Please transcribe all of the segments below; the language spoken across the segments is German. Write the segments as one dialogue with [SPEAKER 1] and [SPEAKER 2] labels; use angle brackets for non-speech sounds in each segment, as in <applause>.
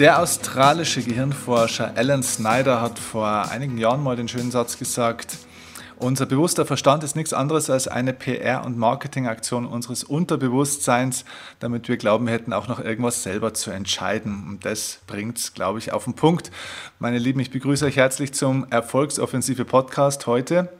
[SPEAKER 1] Der australische Gehirnforscher Alan Snyder hat vor einigen Jahren mal den schönen Satz gesagt, unser bewusster Verstand ist nichts anderes als eine PR- und Marketingaktion unseres Unterbewusstseins, damit wir glauben, hätten auch noch irgendwas selber zu entscheiden. Und das bringt es, glaube ich, auf den Punkt. Meine Lieben, ich begrüße euch herzlich zum Erfolgsoffensive Podcast heute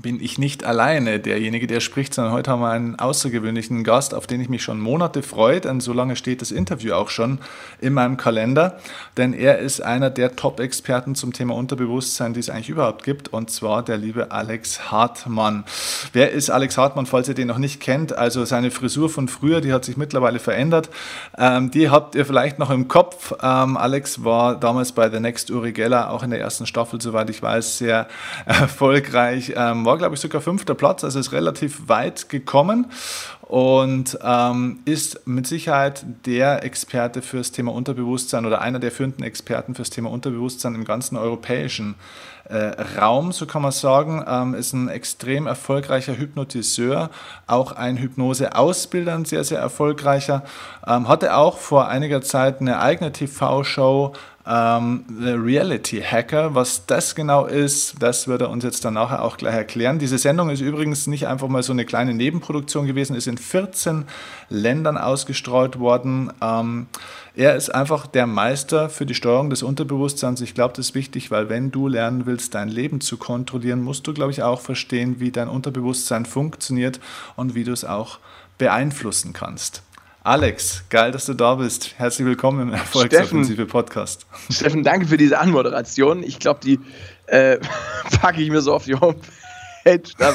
[SPEAKER 1] bin ich nicht alleine derjenige, der spricht, sondern heute haben wir einen außergewöhnlichen Gast, auf den ich mich schon Monate freue, denn so lange steht das Interview auch schon in meinem Kalender, denn er ist einer der Top-Experten zum Thema Unterbewusstsein, die es eigentlich überhaupt gibt, und zwar der liebe Alex Hartmann. Wer ist Alex Hartmann, falls ihr den noch nicht kennt? Also seine Frisur von früher, die hat sich mittlerweile verändert. Ähm, die habt ihr vielleicht noch im Kopf. Ähm, Alex war damals bei The Next Uri Geller, auch in der ersten Staffel, soweit ich weiß, sehr <laughs> erfolgreich. Ähm, war, glaube ich, sogar fünfter Platz, also ist relativ weit gekommen und ähm, ist mit Sicherheit der Experte fürs Thema Unterbewusstsein oder einer der führenden Experten fürs Thema Unterbewusstsein im ganzen europäischen äh, Raum, so kann man sagen, ähm, ist ein extrem erfolgreicher Hypnotiseur, auch ein Hypnose-Ausbilder, ein sehr, sehr erfolgreicher. Ähm, hatte auch vor einiger Zeit eine eigene TV-Show ähm, The Reality Hacker. Was das genau ist, das wird er uns jetzt dann nachher auch gleich erklären. Diese Sendung ist übrigens nicht einfach mal so eine kleine Nebenproduktion gewesen, ist in 14 Ländern ausgestreut worden. Ähm, er ist einfach der Meister für die Steuerung des Unterbewusstseins. Ich glaube, das ist wichtig, weil wenn du lernen willst, dein Leben zu kontrollieren, musst du, glaube ich, auch verstehen, wie dein Unterbewusstsein funktioniert und wie du es auch beeinflussen kannst. Alex, geil, dass du da bist. Herzlich willkommen im Erfolgsoffensive Podcast. <laughs>
[SPEAKER 2] Steffen, danke für diese Anmoderation. Ich glaube, die äh, <laughs> packe ich mir so auf die Homepage. Da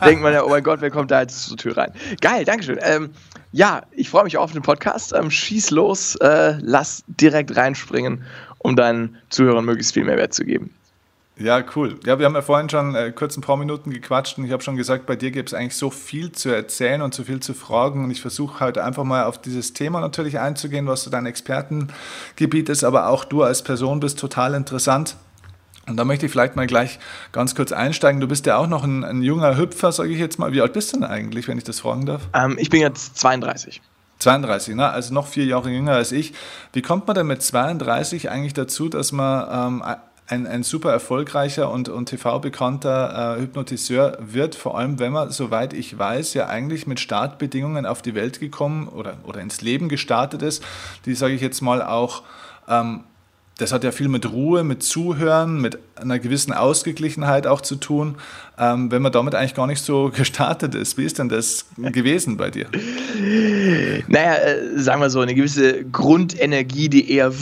[SPEAKER 2] <laughs> denkt man ja, oh mein Gott, wer kommt da jetzt zur Tür rein? Geil, Dankeschön. Ähm, ja, ich freue mich auf den Podcast. Ähm, schieß los, äh, lass direkt reinspringen, um deinen Zuhörern möglichst viel Mehrwert zu geben.
[SPEAKER 1] Ja, cool. Ja, wir haben ja vorhin schon äh, kurz ein paar Minuten gequatscht und ich habe schon gesagt, bei dir gibt es eigentlich so viel zu erzählen und so viel zu fragen und ich versuche heute einfach mal auf dieses Thema natürlich einzugehen, was so dein Expertengebiet ist, aber auch du als Person bist total interessant. Und da möchte ich vielleicht mal gleich ganz kurz einsteigen. Du bist ja auch noch ein, ein junger Hüpfer, sage ich jetzt mal. Wie alt bist du denn eigentlich, wenn ich das fragen darf?
[SPEAKER 2] Ähm, ich bin jetzt 32.
[SPEAKER 1] 32, ne? also noch vier Jahre jünger als ich. Wie kommt man denn mit 32 eigentlich dazu, dass man ähm, ein, ein super erfolgreicher und, und TV-bekannter äh, Hypnotiseur wird, vor allem wenn man, soweit ich weiß, ja eigentlich mit Startbedingungen auf die Welt gekommen oder, oder ins Leben gestartet ist, die, sage ich jetzt mal, auch ähm, das hat ja viel mit Ruhe, mit Zuhören, mit einer gewissen Ausgeglichenheit auch zu tun, ähm, wenn man damit eigentlich gar nicht so <laughs> gestartet ist. Wie ist denn das gewesen bei dir?
[SPEAKER 2] Naja, äh, sagen wir so, eine gewisse Grundenergie, die eher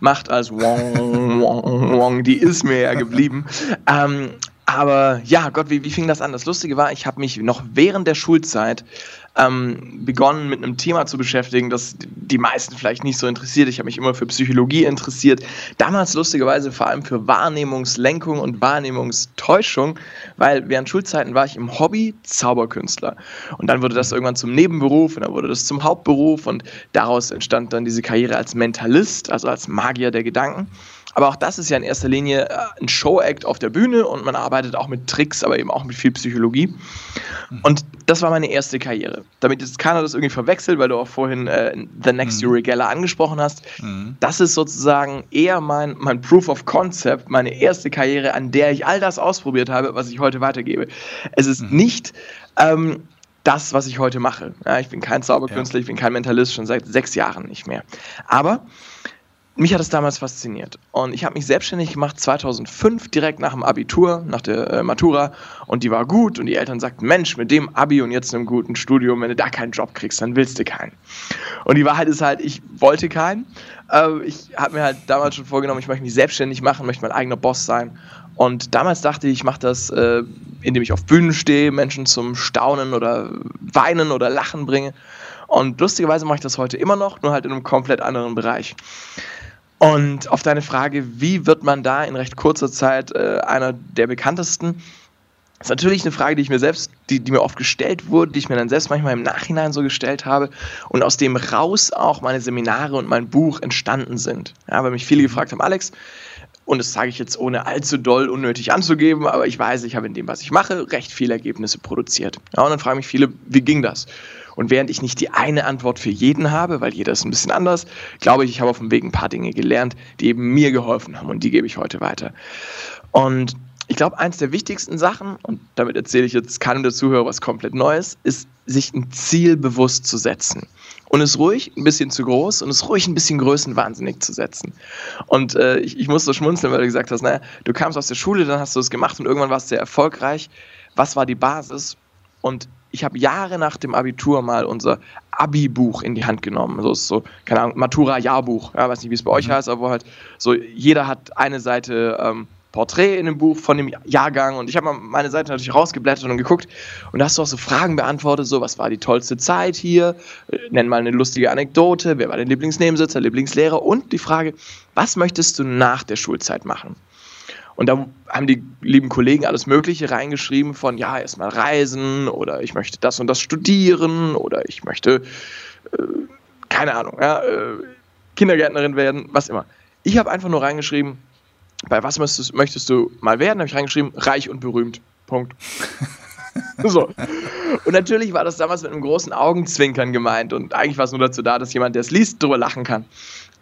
[SPEAKER 2] macht als wong, wong, wong, die ist mir ja geblieben. Ähm, aber ja, Gott, wie, wie fing das an? Das Lustige war, ich habe mich noch während der Schulzeit ähm, begonnen, mit einem Thema zu beschäftigen, das die meisten vielleicht nicht so interessiert. Ich habe mich immer für Psychologie interessiert. Damals lustigerweise vor allem für Wahrnehmungslenkung und Wahrnehmungstäuschung, weil während Schulzeiten war ich im Hobby Zauberkünstler. Und dann wurde das irgendwann zum Nebenberuf und dann wurde das zum Hauptberuf und daraus entstand dann diese Karriere als Mentalist, also als Magier der Gedanken. Aber auch das ist ja in erster Linie äh, ein Show-Act auf der Bühne und man arbeitet auch mit Tricks, aber eben auch mit viel Psychologie. Mhm. Und das war meine erste Karriere. Damit jetzt keiner das irgendwie verwechselt, weil du auch vorhin äh, The Next mhm. Uri Geller angesprochen hast. Mhm. Das ist sozusagen eher mein, mein Proof of Concept, meine erste Karriere, an der ich all das ausprobiert habe, was ich heute weitergebe. Es ist mhm. nicht. Ähm, das, was ich heute mache. Ja, ich bin kein Zauberkünstler, ja. ich bin kein Mentalist, schon seit sechs Jahren nicht mehr. Aber mich hat es damals fasziniert. Und ich habe mich selbstständig gemacht 2005, direkt nach dem Abitur, nach der äh, Matura. Und die war gut. Und die Eltern sagten, Mensch, mit dem Abi und jetzt einem guten Studium, wenn du da keinen Job kriegst, dann willst du keinen. Und die Wahrheit ist halt, ich wollte keinen. Äh, ich habe mir halt damals schon vorgenommen, ich möchte mich selbstständig machen, möchte mein eigener Boss sein. Und damals dachte ich, ich mache das, äh, indem ich auf Bühnen stehe, Menschen zum Staunen oder Weinen oder Lachen bringe. Und lustigerweise mache ich das heute immer noch, nur halt in einem komplett anderen Bereich. Und auf deine Frage, wie wird man da in recht kurzer Zeit äh, einer der bekanntesten? Das ist natürlich eine Frage, die ich mir selbst, die, die mir oft gestellt wurde, die ich mir dann selbst manchmal im Nachhinein so gestellt habe und aus dem raus auch meine Seminare und mein Buch entstanden sind. Ja, weil mich viele gefragt haben, Alex, und das sage ich jetzt ohne allzu doll unnötig anzugeben, aber ich weiß, ich habe in dem, was ich mache, recht viele Ergebnisse produziert. Ja, und dann fragen mich viele, wie ging das? Und während ich nicht die eine Antwort für jeden habe, weil jeder ist ein bisschen anders, glaube ich, ich habe auf dem Weg ein paar Dinge gelernt, die eben mir geholfen haben und die gebe ich heute weiter. Und ich glaube, eins der wichtigsten Sachen, und damit erzähle ich jetzt keinem der Zuhörer was komplett Neues, ist, sich ein Ziel bewusst zu setzen. Und es ruhig ein bisschen zu groß und es ruhig ein bisschen größenwahnsinnig zu setzen. Und äh, ich, ich muss so schmunzeln, weil du gesagt hast, naja, du kamst aus der Schule, dann hast du es gemacht und irgendwann warst du sehr erfolgreich. Was war die Basis? Und ich habe Jahre nach dem Abitur mal unser Abi-Buch in die Hand genommen. Also ist so, keine Ahnung, Matura-Jahrbuch. Ja, weiß nicht, wie es bei euch mhm. heißt, aber halt so, jeder hat eine Seite ähm, Porträt in dem Buch von dem Jahrgang und ich habe mal meine Seite natürlich rausgeblättert und geguckt und da hast du auch so Fragen beantwortet, so was war die tollste Zeit hier, äh, nenn mal eine lustige Anekdote, wer war dein Lieblingsnebensitzer, Lieblingslehrer und die Frage, was möchtest du nach der Schulzeit machen? Und da haben die lieben Kollegen alles Mögliche reingeschrieben von, ja, erstmal reisen oder ich möchte das und das studieren oder ich möchte, äh, keine Ahnung, ja, äh, Kindergärtnerin werden, was immer. Ich habe einfach nur reingeschrieben, bei was möchtest, möchtest du mal werden? Habe ich reingeschrieben, reich und berühmt. Punkt. <laughs> so. Und natürlich war das damals mit einem großen Augenzwinkern gemeint und eigentlich war es nur dazu da, dass jemand, der es liest, drüber lachen kann.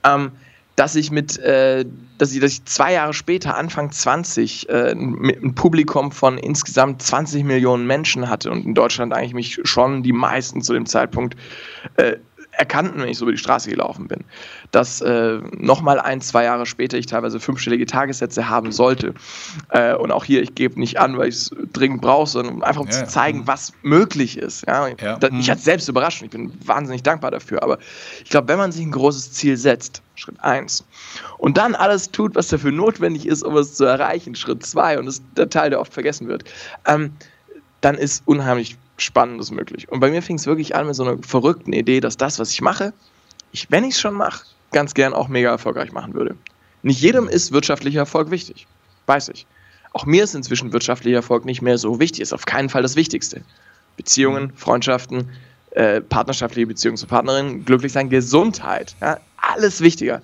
[SPEAKER 2] Ähm, dass ich mit, äh, dass, ich, dass ich zwei Jahre später, Anfang 20, äh, mit einem Publikum von insgesamt 20 Millionen Menschen hatte und in Deutschland eigentlich mich schon die meisten zu dem Zeitpunkt äh, erkannten, wenn ich so über die Straße gelaufen bin. Dass äh, nochmal ein, zwei Jahre später ich teilweise fünfstellige Tagessätze haben sollte. Äh, und auch hier, ich gebe nicht an, weil ich es dringend brauche, sondern einfach um ja, zu zeigen, ja. was möglich ist. Ja? ja. Mich mhm. hat selbst überrascht und ich bin wahnsinnig dankbar dafür. Aber ich glaube, wenn man sich ein großes Ziel setzt, Schritt eins, und dann alles tut, was dafür notwendig ist, um es zu erreichen, Schritt zwei, und das ist der Teil, der oft vergessen wird, ähm, dann ist unheimlich Spannendes möglich. Und bei mir fing es wirklich an mit so einer verrückten Idee, dass das, was ich mache, ich, wenn ich es schon mache, ganz gern auch mega erfolgreich machen würde. Nicht jedem ist wirtschaftlicher Erfolg wichtig, weiß ich. Auch mir ist inzwischen wirtschaftlicher Erfolg nicht mehr so wichtig, ist auf keinen Fall das Wichtigste. Beziehungen, mhm. Freundschaften, äh, partnerschaftliche Beziehungen zu Partnerinnen, glücklich sein, Gesundheit, ja, alles wichtiger.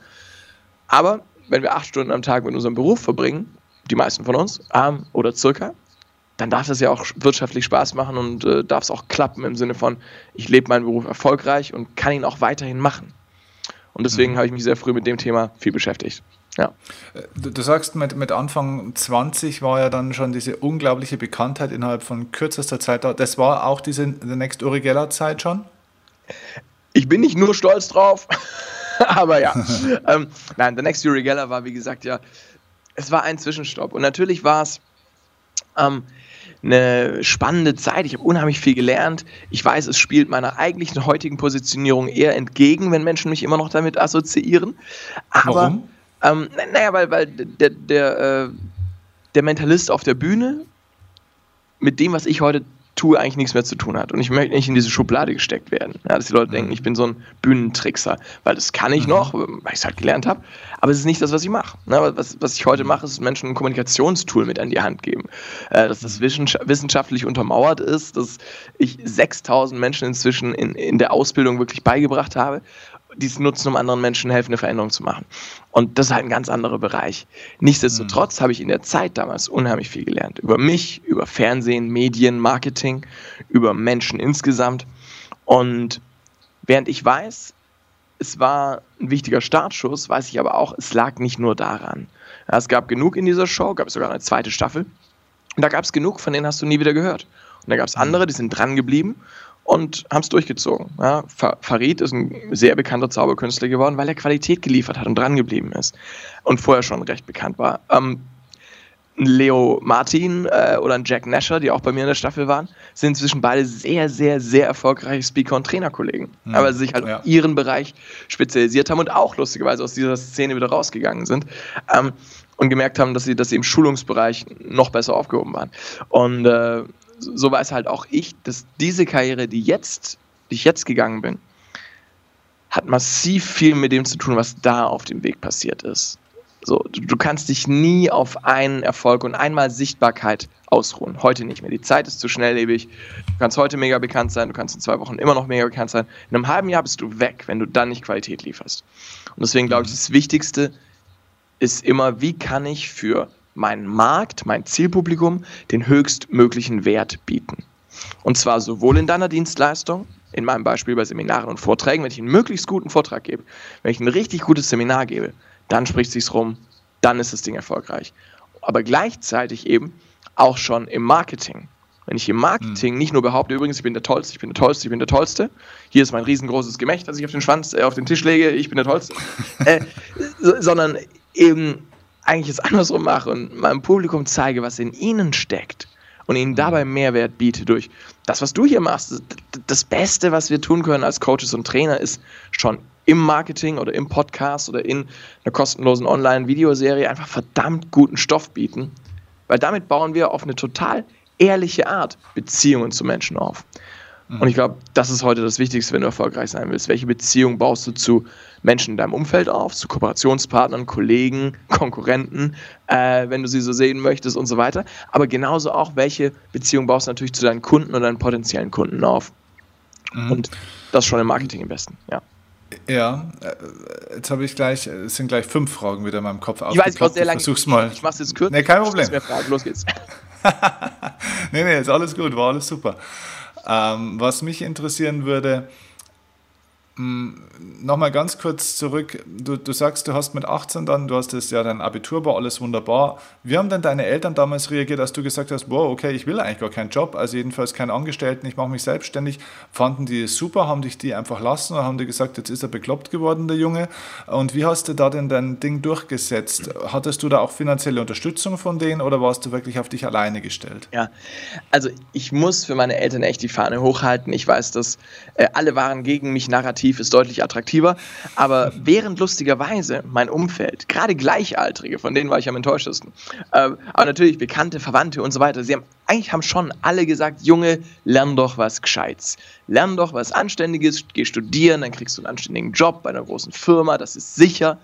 [SPEAKER 2] Aber wenn wir acht Stunden am Tag mit unserem Beruf verbringen, die meisten von uns, ähm, oder circa, dann darf es ja auch wirtschaftlich Spaß machen und äh, darf es auch klappen im Sinne von, ich lebe meinen Beruf erfolgreich und kann ihn auch weiterhin machen. Und deswegen mhm. habe ich mich sehr früh mit dem Thema viel beschäftigt. Ja.
[SPEAKER 1] Du, du, sagst, mit, mit Anfang 20 war ja dann schon diese unglaubliche Bekanntheit innerhalb von kürzester Zeit da. Das war auch diese The Next Uri Geller Zeit schon?
[SPEAKER 2] Ich bin nicht nur stolz drauf, <laughs> aber ja. <laughs> ähm, nein, The Next Uri Geller war, wie gesagt, ja, es war ein Zwischenstopp. Und natürlich war es ähm, eine spannende Zeit. Ich habe unheimlich viel gelernt. Ich weiß, es spielt meiner eigentlichen heutigen Positionierung eher entgegen, wenn Menschen mich immer noch damit assoziieren. Aber, Warum? Ähm, naja, weil, weil der, der, äh, der Mentalist auf der Bühne mit dem, was ich heute tue, eigentlich nichts mehr zu tun hat. Und ich möchte nicht in diese Schublade gesteckt werden. Ja, dass die Leute mhm. denken, ich bin so ein Bühnentrickser. Weil das kann ich mhm. noch, weil ich es halt gelernt habe. Aber es ist nicht das, was ich mache. Ne? Was, was ich heute mache, ist Menschen ein Kommunikationstool mit an die Hand geben. Äh, dass das mhm. wissenschaftlich untermauert ist, dass ich 6000 Menschen inzwischen in, in der Ausbildung wirklich beigebracht habe dies nutzen, um anderen Menschen helfen, eine Veränderung zu machen. Und das ist halt ein ganz anderer Bereich. Nichtsdestotrotz mhm. habe ich in der Zeit damals unheimlich viel gelernt. Über mich, über Fernsehen, Medien, Marketing, über Menschen insgesamt. Und während ich weiß, es war ein wichtiger Startschuss, weiß ich aber auch, es lag nicht nur daran. Ja, es gab genug in dieser Show, gab es sogar eine zweite Staffel. Und da gab es genug, von denen hast du nie wieder gehört. Und da gab es mhm. andere, die sind dran geblieben und haben es durchgezogen. Ja, Farid ist ein sehr bekannter Zauberkünstler geworden, weil er Qualität geliefert hat und dran geblieben ist und vorher schon recht bekannt war. Ähm, Leo Martin äh, oder ein Jack Nasher, die auch bei mir in der Staffel waren, sind inzwischen beide sehr, sehr, sehr erfolgreiche Speaker- und Trainerkollegen. Mhm. Aber sie sich halt ja. auf ihren Bereich spezialisiert haben und auch lustigerweise aus dieser Szene wieder rausgegangen sind. Ähm, und gemerkt haben, dass sie, dass sie im Schulungsbereich noch besser aufgehoben waren. Und äh, so weiß halt auch ich, dass diese Karriere, die jetzt, die ich jetzt gegangen bin, hat massiv viel mit dem zu tun, was da auf dem Weg passiert ist. So, du, kannst dich nie auf einen Erfolg und einmal Sichtbarkeit ausruhen. Heute nicht mehr. Die Zeit ist zu schnelllebig. Du kannst heute mega bekannt sein, du kannst in zwei Wochen immer noch mega bekannt sein. In einem halben Jahr bist du weg, wenn du dann nicht Qualität lieferst. Und deswegen glaube ich, das Wichtigste ist immer, wie kann ich für meinen Markt, mein Zielpublikum den höchstmöglichen Wert bieten. Und zwar sowohl in deiner Dienstleistung in meinem Beispiel bei Seminaren und Vorträgen, wenn ich einen möglichst guten Vortrag gebe, wenn ich ein richtig gutes Seminar gebe, dann spricht es sich rum, dann ist das Ding erfolgreich. Aber gleichzeitig eben auch schon im Marketing. Wenn ich im Marketing hm. nicht nur behaupte, übrigens, ich bin der Tollste, ich bin der Tollste, ich bin der Tollste, hier ist mein riesengroßes Gemächt, das ich auf den Schwanz, äh, auf den Tisch lege, ich bin der Tollste, <laughs> äh, sondern eben eigentlich es <laughs> andersrum mache und meinem Publikum zeige, was in ihnen steckt und ihnen dabei Mehrwert biete durch das, was du hier machst. Das Beste, was wir tun können als Coaches und Trainer, ist schon im Marketing oder im Podcast oder in einer kostenlosen Online-Videoserie einfach verdammt guten Stoff bieten, weil damit bauen wir auf eine total ehrliche Art Beziehungen zu Menschen auf. Und ich glaube, das ist heute das Wichtigste, wenn du erfolgreich sein willst. Welche Beziehung baust du zu Menschen in deinem Umfeld auf, zu Kooperationspartnern, Kollegen, Konkurrenten, äh, wenn du sie so sehen möchtest und so weiter. Aber genauso auch, welche Beziehung baust du natürlich zu deinen Kunden oder deinen potenziellen Kunden auf. Mhm. Und das schon im Marketing am besten, ja.
[SPEAKER 1] Ja, äh, jetzt habe ich gleich, es sind gleich fünf Fragen wieder in meinem Kopf
[SPEAKER 2] Ich weiß, ich sehr lange.
[SPEAKER 1] Versuch's mal.
[SPEAKER 2] Ich mach's jetzt kurz.
[SPEAKER 1] Nee, kein Problem.
[SPEAKER 2] Los geht's. <laughs> <laughs>
[SPEAKER 1] nee, nee, ist alles gut, war alles super. Ähm, was mich interessieren würde, Nochmal ganz kurz zurück. Du, du sagst, du hast mit 18 dann, du hast das ja dein Abitur, war alles wunderbar. Wie haben denn deine Eltern damals reagiert, als du gesagt hast, wow, okay, ich will eigentlich gar keinen Job, also jedenfalls keinen Angestellten, ich mache mich selbstständig. Fanden die es super, haben dich die einfach lassen oder haben die gesagt, jetzt ist er bekloppt geworden, der Junge? Und wie hast du da denn dein Ding durchgesetzt? Hattest du da auch finanzielle Unterstützung von denen oder warst du wirklich auf dich alleine gestellt?
[SPEAKER 2] Ja, also ich muss für meine Eltern echt die Fahne hochhalten. Ich weiß, dass äh, alle waren gegen mich narrativ Narrativ ist deutlich attraktiver. Aber während lustigerweise mein Umfeld, gerade Gleichaltrige, von denen war ich am enttäuschtesten, äh, aber natürlich Bekannte, Verwandte und so weiter, sie haben eigentlich haben schon alle gesagt, Junge, lern doch was Gescheites. Lern doch was Anständiges, geh studieren, dann kriegst du einen anständigen Job bei einer großen Firma, das ist sicher.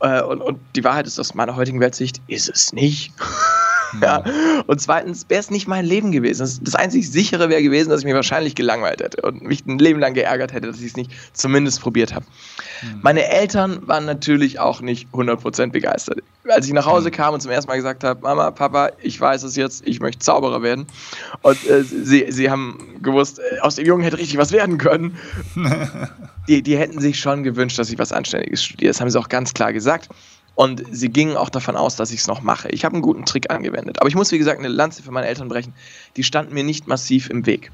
[SPEAKER 2] Äh, und, und die Wahrheit ist aus meiner heutigen Weltsicht, ist es nicht. <laughs> <laughs> Ja. Und zweitens wäre es nicht mein Leben gewesen. Das, das einzig sichere wäre gewesen, dass ich mich wahrscheinlich gelangweilt hätte und mich ein Leben lang geärgert hätte, dass ich es nicht zumindest probiert habe. Mhm. Meine Eltern waren natürlich auch nicht 100% begeistert. Als ich nach Hause hm. kam und zum ersten Mal gesagt habe, Mama, Papa, ich weiß es jetzt, ich möchte Zauberer werden. Und äh, sie, sie haben gewusst, äh, aus dem Jungen hätte richtig was werden können. <laughs> die, die hätten sich schon gewünscht, dass ich was Anständiges studiere. Das haben sie auch ganz klar gesagt. Und sie gingen auch davon aus, dass ich es noch mache. Ich habe einen guten Trick angewendet. Aber ich muss, wie gesagt, eine Lanze für meine Eltern brechen. Die standen mir nicht massiv im Weg.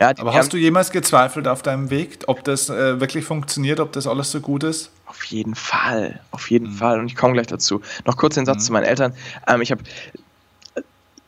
[SPEAKER 1] Ja, Aber hast du jemals gezweifelt auf deinem Weg, ob das äh, wirklich funktioniert, ob das alles so gut ist?
[SPEAKER 2] Auf jeden Fall, auf jeden mhm. Fall. Und ich komme gleich dazu. Noch kurz den Satz mhm. zu meinen Eltern. Ähm, ich habe,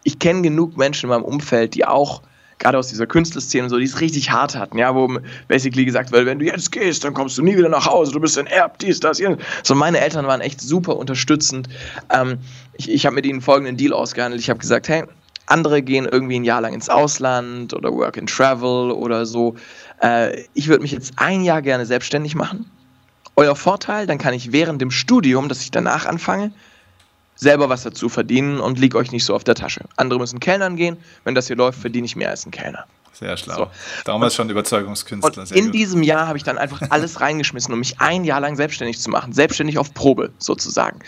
[SPEAKER 2] ich kenne genug Menschen in meinem Umfeld, die auch gerade aus dieser Künstlerszene so, die es richtig hart hatten, ja, wo basically gesagt wird, wenn du jetzt gehst, dann kommst du nie wieder nach Hause, du bist ein Erb, dies, das, hier. So, meine Eltern waren echt super unterstützend. Ähm, ich ich habe mit ihnen folgenden Deal ausgehandelt. Ich habe gesagt, hey, andere gehen irgendwie ein Jahr lang ins Ausland oder Work and Travel oder so. Äh, ich würde mich jetzt ein Jahr gerne selbstständig machen. Euer Vorteil, dann kann ich während dem Studium, das ich danach anfange, selber was dazu verdienen und lieg euch nicht so auf der Tasche. Andere müssen Kellnern gehen. Wenn das hier läuft, verdiene ich mehr als ein Kellner.
[SPEAKER 1] Sehr schlau. So. Damals schon Überzeugungskünstler.
[SPEAKER 2] Und in gut. diesem Jahr habe ich dann einfach alles <laughs> reingeschmissen, um mich ein Jahr lang selbstständig zu machen. Selbstständig auf Probe sozusagen.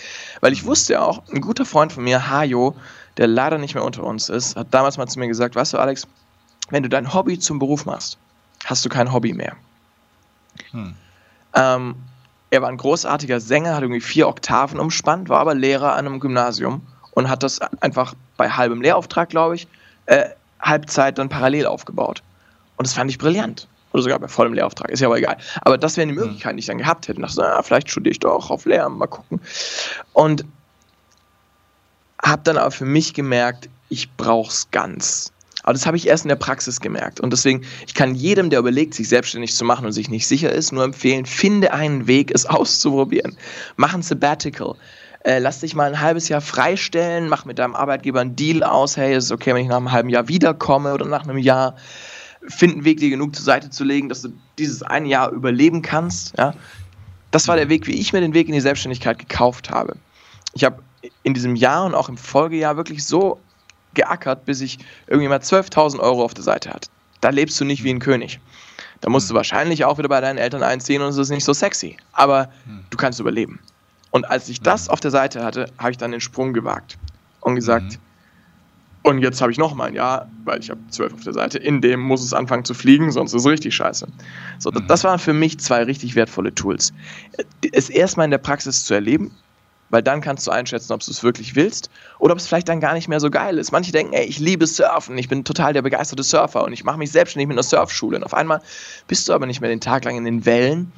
[SPEAKER 2] Weil ich wusste ja auch, ein guter Freund von mir, Hajo, der leider nicht mehr unter uns ist, hat damals mal zu mir gesagt, weißt du Alex, wenn du dein Hobby zum Beruf machst, hast du kein Hobby mehr. Hm. Ähm, er war ein großartiger Sänger, hat irgendwie vier Oktaven umspannt, war aber Lehrer an einem Gymnasium und hat das einfach bei halbem Lehrauftrag, glaube ich, äh, Halbzeit dann parallel aufgebaut. Und das fand ich brillant. Oder sogar bei vollem Lehrauftrag, ist ja aber egal. Aber das wären die hm. Möglichkeiten, die ich dann gehabt hätte. dachte, na, vielleicht studiere ich doch auf Lehramt, mal gucken. Und habe dann aber für mich gemerkt, ich brauche es ganz. Aber das habe ich erst in der Praxis gemerkt. Und deswegen, ich kann jedem, der überlegt, sich selbstständig zu machen und sich nicht sicher ist, nur empfehlen, finde einen Weg, es <laughs> auszuprobieren. Mach ein Sabbatical. Äh, lass dich mal ein halbes Jahr freistellen, mach mit deinem Arbeitgeber einen Deal aus, hey, ist okay, wenn ich nach einem halben Jahr wiederkomme oder nach einem Jahr. Find einen Weg, dir genug zur Seite zu legen, dass du dieses eine Jahr überleben kannst. Ja? Das war der Weg, wie ich mir den Weg in die Selbstständigkeit gekauft habe. Ich habe in diesem Jahr und auch im Folgejahr wirklich so geackert, bis ich irgendwie mal 12.000 Euro auf der Seite hatte. Da lebst du nicht wie ein König. Da musst du hm. wahrscheinlich auch wieder bei deinen Eltern einziehen und es ist nicht so sexy. Aber hm. du kannst überleben. Und als ich das auf der Seite hatte, habe ich dann den Sprung gewagt und gesagt, Und jetzt habe ich noch mal ein Jahr, weil ich habe zwölf auf der Seite, in dem muss es anfangen zu fliegen, sonst ist es richtig scheiße. So, mhm. das waren für mich zwei richtig wertvolle Tools. Es erstmal in der Praxis zu erleben, weil dann kannst du einschätzen, ob du es wirklich willst oder ob es vielleicht dann gar nicht mehr so geil ist. Manche denken, ey, ich liebe Surfen, ich bin total der begeisterte Surfer und ich mache mich selbstständig mit einer Surfschule. Und auf einmal bist du aber nicht mehr den Tag lang in den Wellen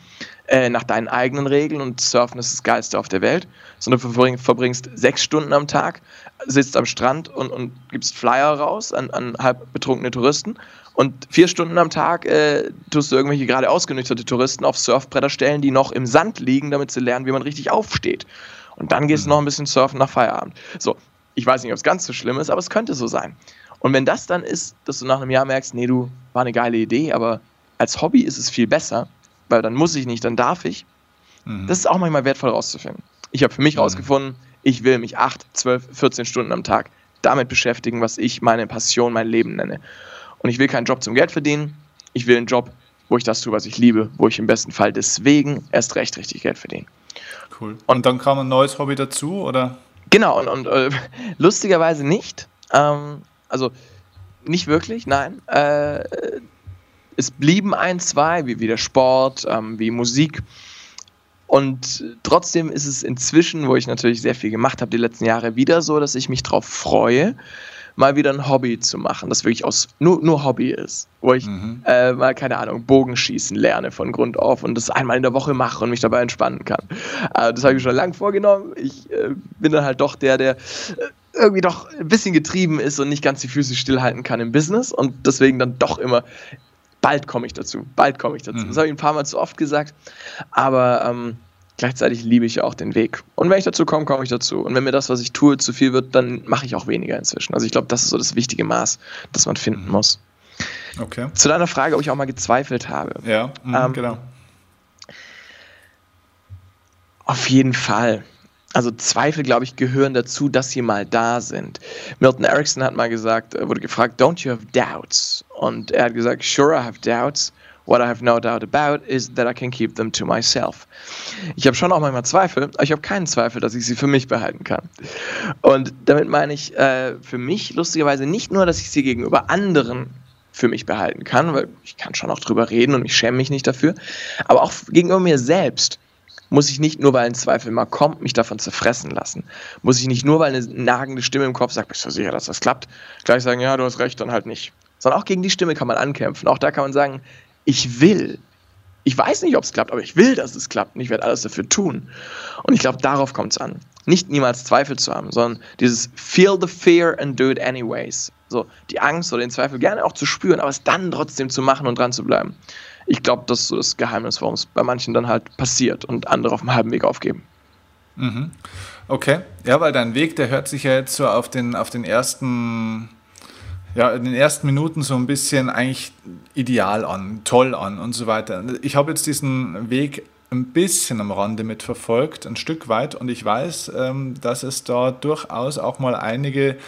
[SPEAKER 2] äh, nach deinen eigenen Regeln und Surfen ist das Geilste auf der Welt, sondern du verbringst sechs Stunden am Tag, sitzt am Strand und, und gibst Flyer raus an, an halb betrunkene Touristen und vier Stunden am Tag äh, tust du irgendwelche gerade ausgenüchterte Touristen auf Surfbretter stellen, die noch im Sand liegen, damit sie lernen, wie man richtig aufsteht. Und dann gehst du mhm. noch ein bisschen surfen nach Feierabend. So, ich weiß nicht, ob es ganz so schlimm ist, aber es könnte so sein. Und wenn das dann ist, dass du nach einem Jahr merkst, nee, du, war eine geile Idee, aber als Hobby ist es viel besser, weil dann muss ich nicht, dann darf ich. Mhm. Das ist auch manchmal wertvoll rauszufinden. Ich habe für mich mhm. rausgefunden, ich will mich 8, 12, 14 Stunden am Tag damit beschäftigen, was ich meine Passion, mein Leben nenne. Und ich will keinen Job zum Geld verdienen. Ich will einen Job, wo ich das tue, was ich liebe, wo ich im besten Fall deswegen erst recht richtig Geld verdiene.
[SPEAKER 1] Cool. Und dann kam ein neues Hobby dazu, oder?
[SPEAKER 2] Genau, und, und äh, <laughs> lustigerweise nicht. Ähm, also nicht wirklich, nein. Äh, es blieben ein, zwei, wie, wie der Sport, ähm, wie Musik. Und trotzdem ist es inzwischen, wo ich natürlich sehr viel gemacht habe die letzten Jahre, wieder so, dass ich mich darauf freue, mal wieder ein Hobby zu machen, das wirklich aus nur, nur Hobby ist, wo ich mhm. äh, mal, keine Ahnung, Bogenschießen lerne von Grund auf und das einmal in der Woche mache und mich dabei entspannen kann. Äh, das habe ich schon lange vorgenommen. Ich äh, bin dann halt doch der, der äh, irgendwie doch ein bisschen getrieben ist und nicht ganz die Füße stillhalten kann im Business und deswegen dann doch immer bald komme ich dazu, bald komme ich dazu. Mhm. Das habe ich ein paar Mal zu oft gesagt, aber ähm, gleichzeitig liebe ich auch den Weg. Und wenn ich dazu komme, komme ich dazu. Und wenn mir das, was ich tue, zu viel wird, dann mache ich auch weniger inzwischen. Also ich glaube, das ist so das wichtige Maß, das man finden mhm. muss. Okay. Zu deiner Frage, ob ich auch mal gezweifelt habe.
[SPEAKER 1] Ja, mhm, ähm, genau.
[SPEAKER 2] Auf jeden Fall. Also Zweifel, glaube ich, gehören dazu, dass sie mal da sind. Milton Erickson hat mal gesagt, wurde gefragt, don't you have doubts? Und er hat gesagt, sure I have doubts, What I have no doubt about is that I can keep them to myself. Ich habe schon auch manchmal Zweifel, aber ich habe keinen Zweifel, dass ich sie für mich behalten kann. Und damit meine ich äh, für mich lustigerweise nicht nur, dass ich sie gegenüber anderen für mich behalten kann, weil ich kann schon auch drüber reden und ich schäme mich nicht dafür, aber auch gegenüber mir selbst muss ich nicht nur, weil ein Zweifel mal kommt, mich davon zerfressen lassen. Muss ich nicht nur, weil eine nagende Stimme im Kopf sagt, bist du sicher, dass das klappt, gleich sagen, ja, du hast recht, dann halt nicht. Sondern auch gegen die Stimme kann man ankämpfen. Auch da kann man sagen, ich will. Ich weiß nicht, ob es klappt, aber ich will, dass es klappt und ich werde alles dafür tun. Und ich glaube, darauf kommt es an. Nicht niemals Zweifel zu haben, sondern dieses Feel the fear and do it anyways. So, die Angst oder den Zweifel gerne auch zu spüren, aber es dann trotzdem zu machen und dran zu bleiben. Ich glaube, das ist so das Geheimnis, warum es bei manchen dann halt passiert und andere auf dem halben Weg aufgeben.
[SPEAKER 1] Mhm. Okay, ja, weil dein Weg, der hört sich ja jetzt so auf den, auf den ersten ja, in den ersten Minuten so ein bisschen eigentlich ideal an, toll an und so weiter. Ich habe jetzt diesen Weg ein bisschen am Rande mitverfolgt, ein Stück weit, und ich weiß, ähm, dass es da durchaus auch mal einige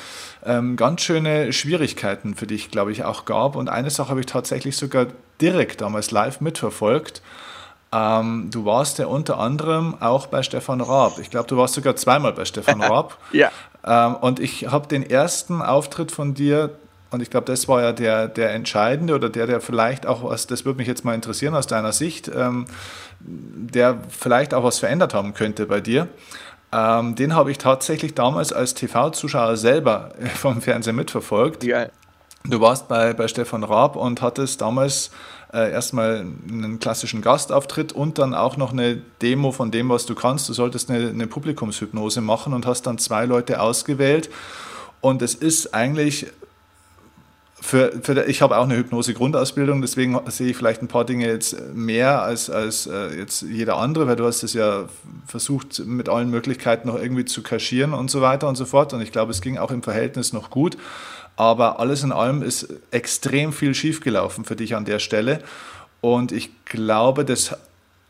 [SPEAKER 1] ähm, ganz schöne Schwierigkeiten für dich, glaube ich, auch gab. Und eine Sache habe ich tatsächlich sogar direkt damals live mitverfolgt. Ähm, du warst ja unter anderem auch bei Stefan Raab. Ich glaube, du warst sogar zweimal bei Stefan <laughs> Raab.
[SPEAKER 2] ja.
[SPEAKER 1] Und ich habe den ersten Auftritt von dir und ich glaube, das war ja der, der entscheidende oder der, der vielleicht auch was, das würde mich jetzt mal interessieren aus deiner Sicht, ähm, der vielleicht auch was verändert haben könnte bei dir. Ähm, den habe ich tatsächlich damals als TV-Zuschauer selber <laughs> vom Fernsehen mitverfolgt.
[SPEAKER 2] Ja.
[SPEAKER 1] Du warst bei, bei Stefan Raab und hattest damals äh, erstmal einen klassischen Gastauftritt und dann auch noch eine Demo von dem, was du kannst. Du solltest eine, eine Publikumshypnose machen und hast dann zwei Leute ausgewählt. Und es ist eigentlich für, für, ich habe auch eine Hypnose-Grundausbildung, deswegen sehe ich vielleicht ein paar Dinge jetzt mehr als, als äh, jetzt jeder andere, weil du hast es ja versucht, mit allen Möglichkeiten noch irgendwie zu kaschieren und so weiter und so fort. Und ich glaube, es ging auch im Verhältnis noch gut. Aber alles in allem ist extrem viel schiefgelaufen für dich an der Stelle. Und ich glaube, das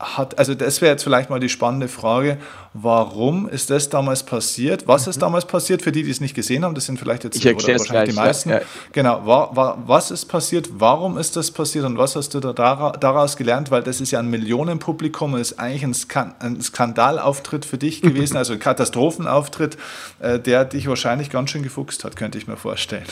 [SPEAKER 1] hat, also das wäre jetzt vielleicht mal die spannende Frage, warum ist das damals passiert? Was ist mhm. damals passiert für die, die es nicht gesehen haben? Das sind vielleicht jetzt
[SPEAKER 2] ich oder wahrscheinlich gleich,
[SPEAKER 1] die meisten. Ja, ja. Genau, war, war, was ist passiert? Warum ist das passiert und was hast du da daraus gelernt? Weil das ist ja ein Millionenpublikum und ist eigentlich ein, Skan ein Skandalauftritt für dich gewesen, <laughs> also ein Katastrophenauftritt, äh, der dich wahrscheinlich ganz schön gefuchst hat, könnte ich mir vorstellen.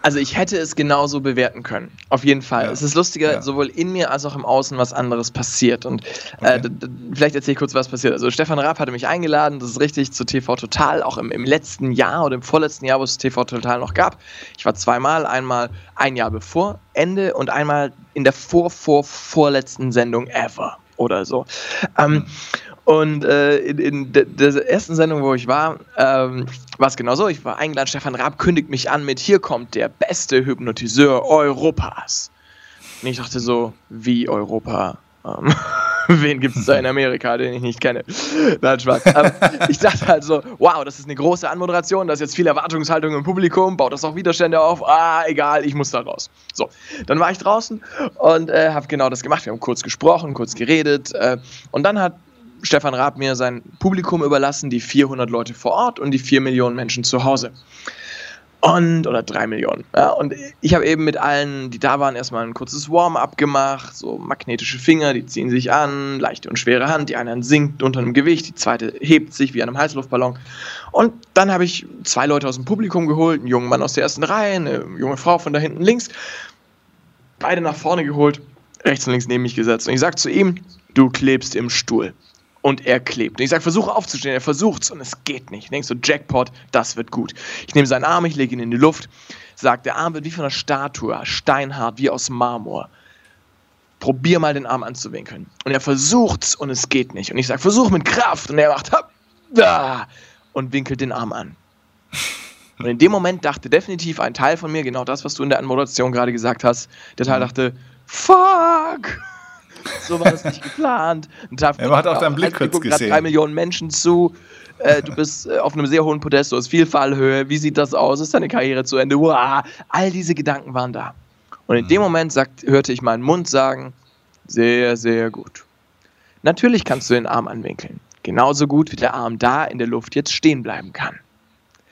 [SPEAKER 2] Also ich hätte es genauso bewerten können. Auf jeden Fall. Ja. Es ist lustiger, ja. sowohl in mir als auch im Außen was anderes passiert. Und äh, okay. äh, vielleicht erzähle ich kurz, was passiert. Also Stefan Raab hatte mich eingeladen, das ist richtig, zu TV Total, auch im, im letzten Jahr oder im vorletzten Jahr, wo es TV Total noch gab. Ich war zweimal, einmal ein Jahr bevor Ende und einmal in der vor, vor, vorletzten Sendung ever oder so. Ähm, mhm. Und äh, in, in der, der, ersten Sendung, wo ich war, ähm, war es genauso. Ich war eingeladen, Stefan Raab kündigt mich an mit, hier kommt der beste Hypnotiseur Europas. Und ich dachte so, wie Europa? Ähm, <laughs> wen gibt es da in <laughs> Amerika, den ich nicht kenne? Nein, Spaß. Ähm, <laughs> ich dachte halt so, wow, das ist eine große Anmoderation, da ist jetzt viel Erwartungshaltung im Publikum, baut das auch Widerstände auf, ah, egal, ich muss da raus. So, dann war ich draußen und äh, habe genau das gemacht. Wir haben kurz gesprochen, kurz geredet äh, und dann hat Stefan Raab mir sein Publikum überlassen, die 400 Leute vor Ort und die 4 Millionen Menschen zu Hause. Und, oder 3 Millionen. Ja, und ich habe eben mit allen, die da waren, erstmal ein kurzes Warm-up gemacht, so magnetische Finger, die ziehen sich an, leichte und schwere Hand, die eine sinkt unter einem Gewicht, die zweite hebt sich wie an einem Heißluftballon. Und dann habe ich zwei Leute aus dem Publikum geholt, einen jungen Mann aus der ersten Reihe, eine junge Frau von da hinten links, beide nach vorne geholt, rechts und links neben mich gesetzt. Und ich sage zu ihm, du klebst im Stuhl und er klebt. Und ich sage, versuche aufzustehen. Er versucht es und es geht nicht. Ich denke so, Jackpot, das wird gut. Ich nehme seinen Arm, ich lege ihn in die Luft. Sagt, der Arm wird wie von einer Statue, steinhart, wie aus Marmor. Probier mal den Arm anzuwinkeln. Und er versucht es und es geht nicht. Und ich sage, versuch mit Kraft. Und er macht, hopp, da, und winkelt den Arm an. Und in dem Moment dachte definitiv ein Teil von mir, genau das, was du in der Anmoderation gerade gesagt hast, der Teil mhm. dachte, fuck! So war das nicht geplant.
[SPEAKER 1] Man hat auch deinen Blick kurz gesehen.
[SPEAKER 2] drei Millionen Menschen zu. Äh, du bist äh, auf einem sehr hohen Podest, du hast viel Fallhöhe. Wie sieht das aus? Ist deine Karriere zu Ende? Wow. All diese Gedanken waren da. Und in dem mhm. Moment sagt, hörte ich meinen Mund sagen, sehr, sehr gut. Natürlich kannst du den Arm anwinkeln. Genauso gut wie der Arm da in der Luft jetzt stehen bleiben kann.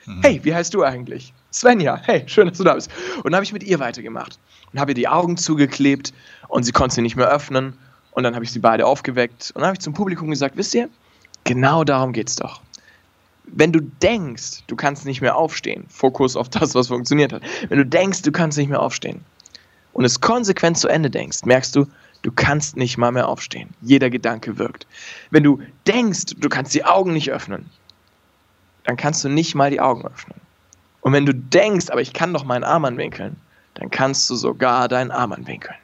[SPEAKER 2] Mhm. Hey, wie heißt du eigentlich? Svenja, hey, schön, dass du da bist. Und dann habe ich mit ihr weitergemacht und habe ihr die Augen zugeklebt und sie konnte sie nicht mehr öffnen. Und dann habe ich sie beide aufgeweckt und dann habe ich zum Publikum gesagt, wisst ihr, genau darum geht es doch. Wenn du denkst, du kannst nicht mehr aufstehen, Fokus auf das, was funktioniert hat. Wenn du denkst, du kannst nicht mehr aufstehen und es konsequent zu Ende denkst, merkst du, du kannst nicht mal mehr aufstehen. Jeder Gedanke wirkt. Wenn du denkst, du kannst die Augen nicht öffnen, dann kannst du nicht mal die Augen öffnen. Und wenn du denkst, aber ich kann doch meinen Arm anwinkeln, dann kannst du sogar deinen Arm anwinkeln.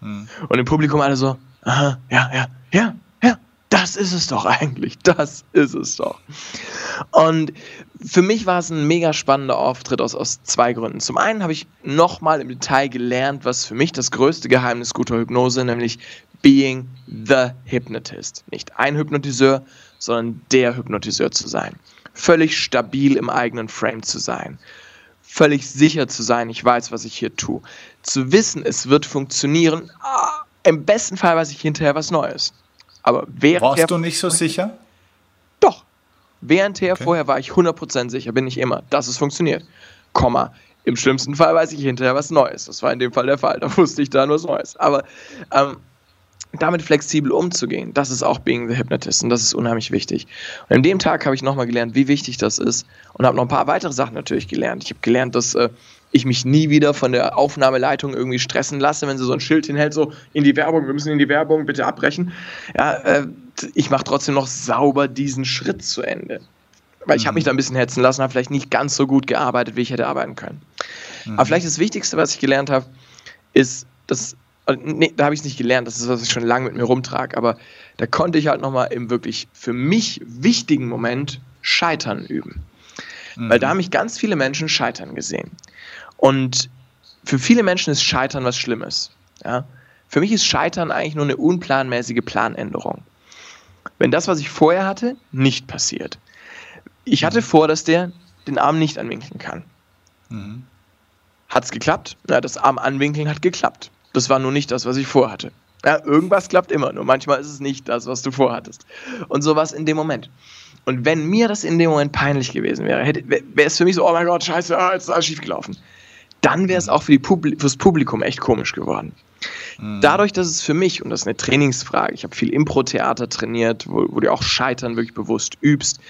[SPEAKER 2] Hm. Und im Publikum alle so, aha, ja, ja, ja, ja, das ist es doch eigentlich, das ist es doch. Und für mich war es ein mega spannender Auftritt aus, aus zwei Gründen. Zum einen habe ich nochmal im Detail gelernt, was für mich das größte Geheimnis guter Hypnose, nämlich being the hypnotist. Nicht ein Hypnotiseur, sondern der Hypnotiseur zu sein. Völlig stabil im eigenen Frame zu sein völlig sicher zu sein, ich weiß, was ich hier tue. Zu wissen, es wird funktionieren, ah, im besten Fall weiß ich hinterher was Neues. Aber während
[SPEAKER 1] Warst du nicht so sicher?
[SPEAKER 2] Doch. Währendher okay. vorher war ich 100% sicher, bin ich immer, dass es funktioniert. Komma. Im schlimmsten Fall weiß ich hinterher was Neues. Das war in dem Fall der Fall. Da wusste ich dann was Neues. Aber ähm, damit flexibel umzugehen, das ist auch Being the Hypnotist und das ist unheimlich wichtig. Und an dem Tag habe ich nochmal gelernt, wie wichtig das ist und habe noch ein paar weitere Sachen natürlich gelernt. Ich habe gelernt, dass äh, ich mich nie wieder von der Aufnahmeleitung irgendwie stressen lasse, wenn sie so ein Schild hinhält, so in die Werbung, wir müssen in die Werbung, bitte abbrechen. Ja, äh, ich mache trotzdem noch sauber diesen Schritt zu Ende. Weil ich habe mich mhm. da ein bisschen hetzen lassen, habe vielleicht nicht ganz so gut gearbeitet, wie ich hätte arbeiten können. Mhm. Aber vielleicht das Wichtigste, was ich gelernt habe, ist, dass nee, da habe ich es nicht gelernt, das ist, was ich schon lange mit mir rumtrage, aber da konnte ich halt nochmal im wirklich für mich wichtigen Moment Scheitern üben. Mhm. Weil da haben mich ganz viele Menschen scheitern gesehen. Und für viele Menschen ist Scheitern was Schlimmes. Ja? Für mich ist Scheitern eigentlich nur eine unplanmäßige Planänderung. Wenn das, was ich vorher hatte, nicht passiert. Ich hatte vor, dass der den Arm nicht anwinkeln kann. Mhm. Hat es geklappt? Ja, das Arm anwinkeln hat geklappt. Das war nur nicht das, was ich vorhatte. Ja, irgendwas klappt immer, nur manchmal ist es nicht das, was du vorhattest. Und sowas in dem Moment. Und wenn mir das in dem Moment peinlich gewesen wäre, wäre es für mich so, oh mein Gott, scheiße, ah, jetzt ist alles schief gelaufen. Dann wäre es auch für Publi fürs Publikum echt komisch geworden. Mhm. Dadurch, dass es für mich, und das ist eine Trainingsfrage, ich habe viel Impro-Theater trainiert, wo, wo du auch Scheitern wirklich bewusst übst.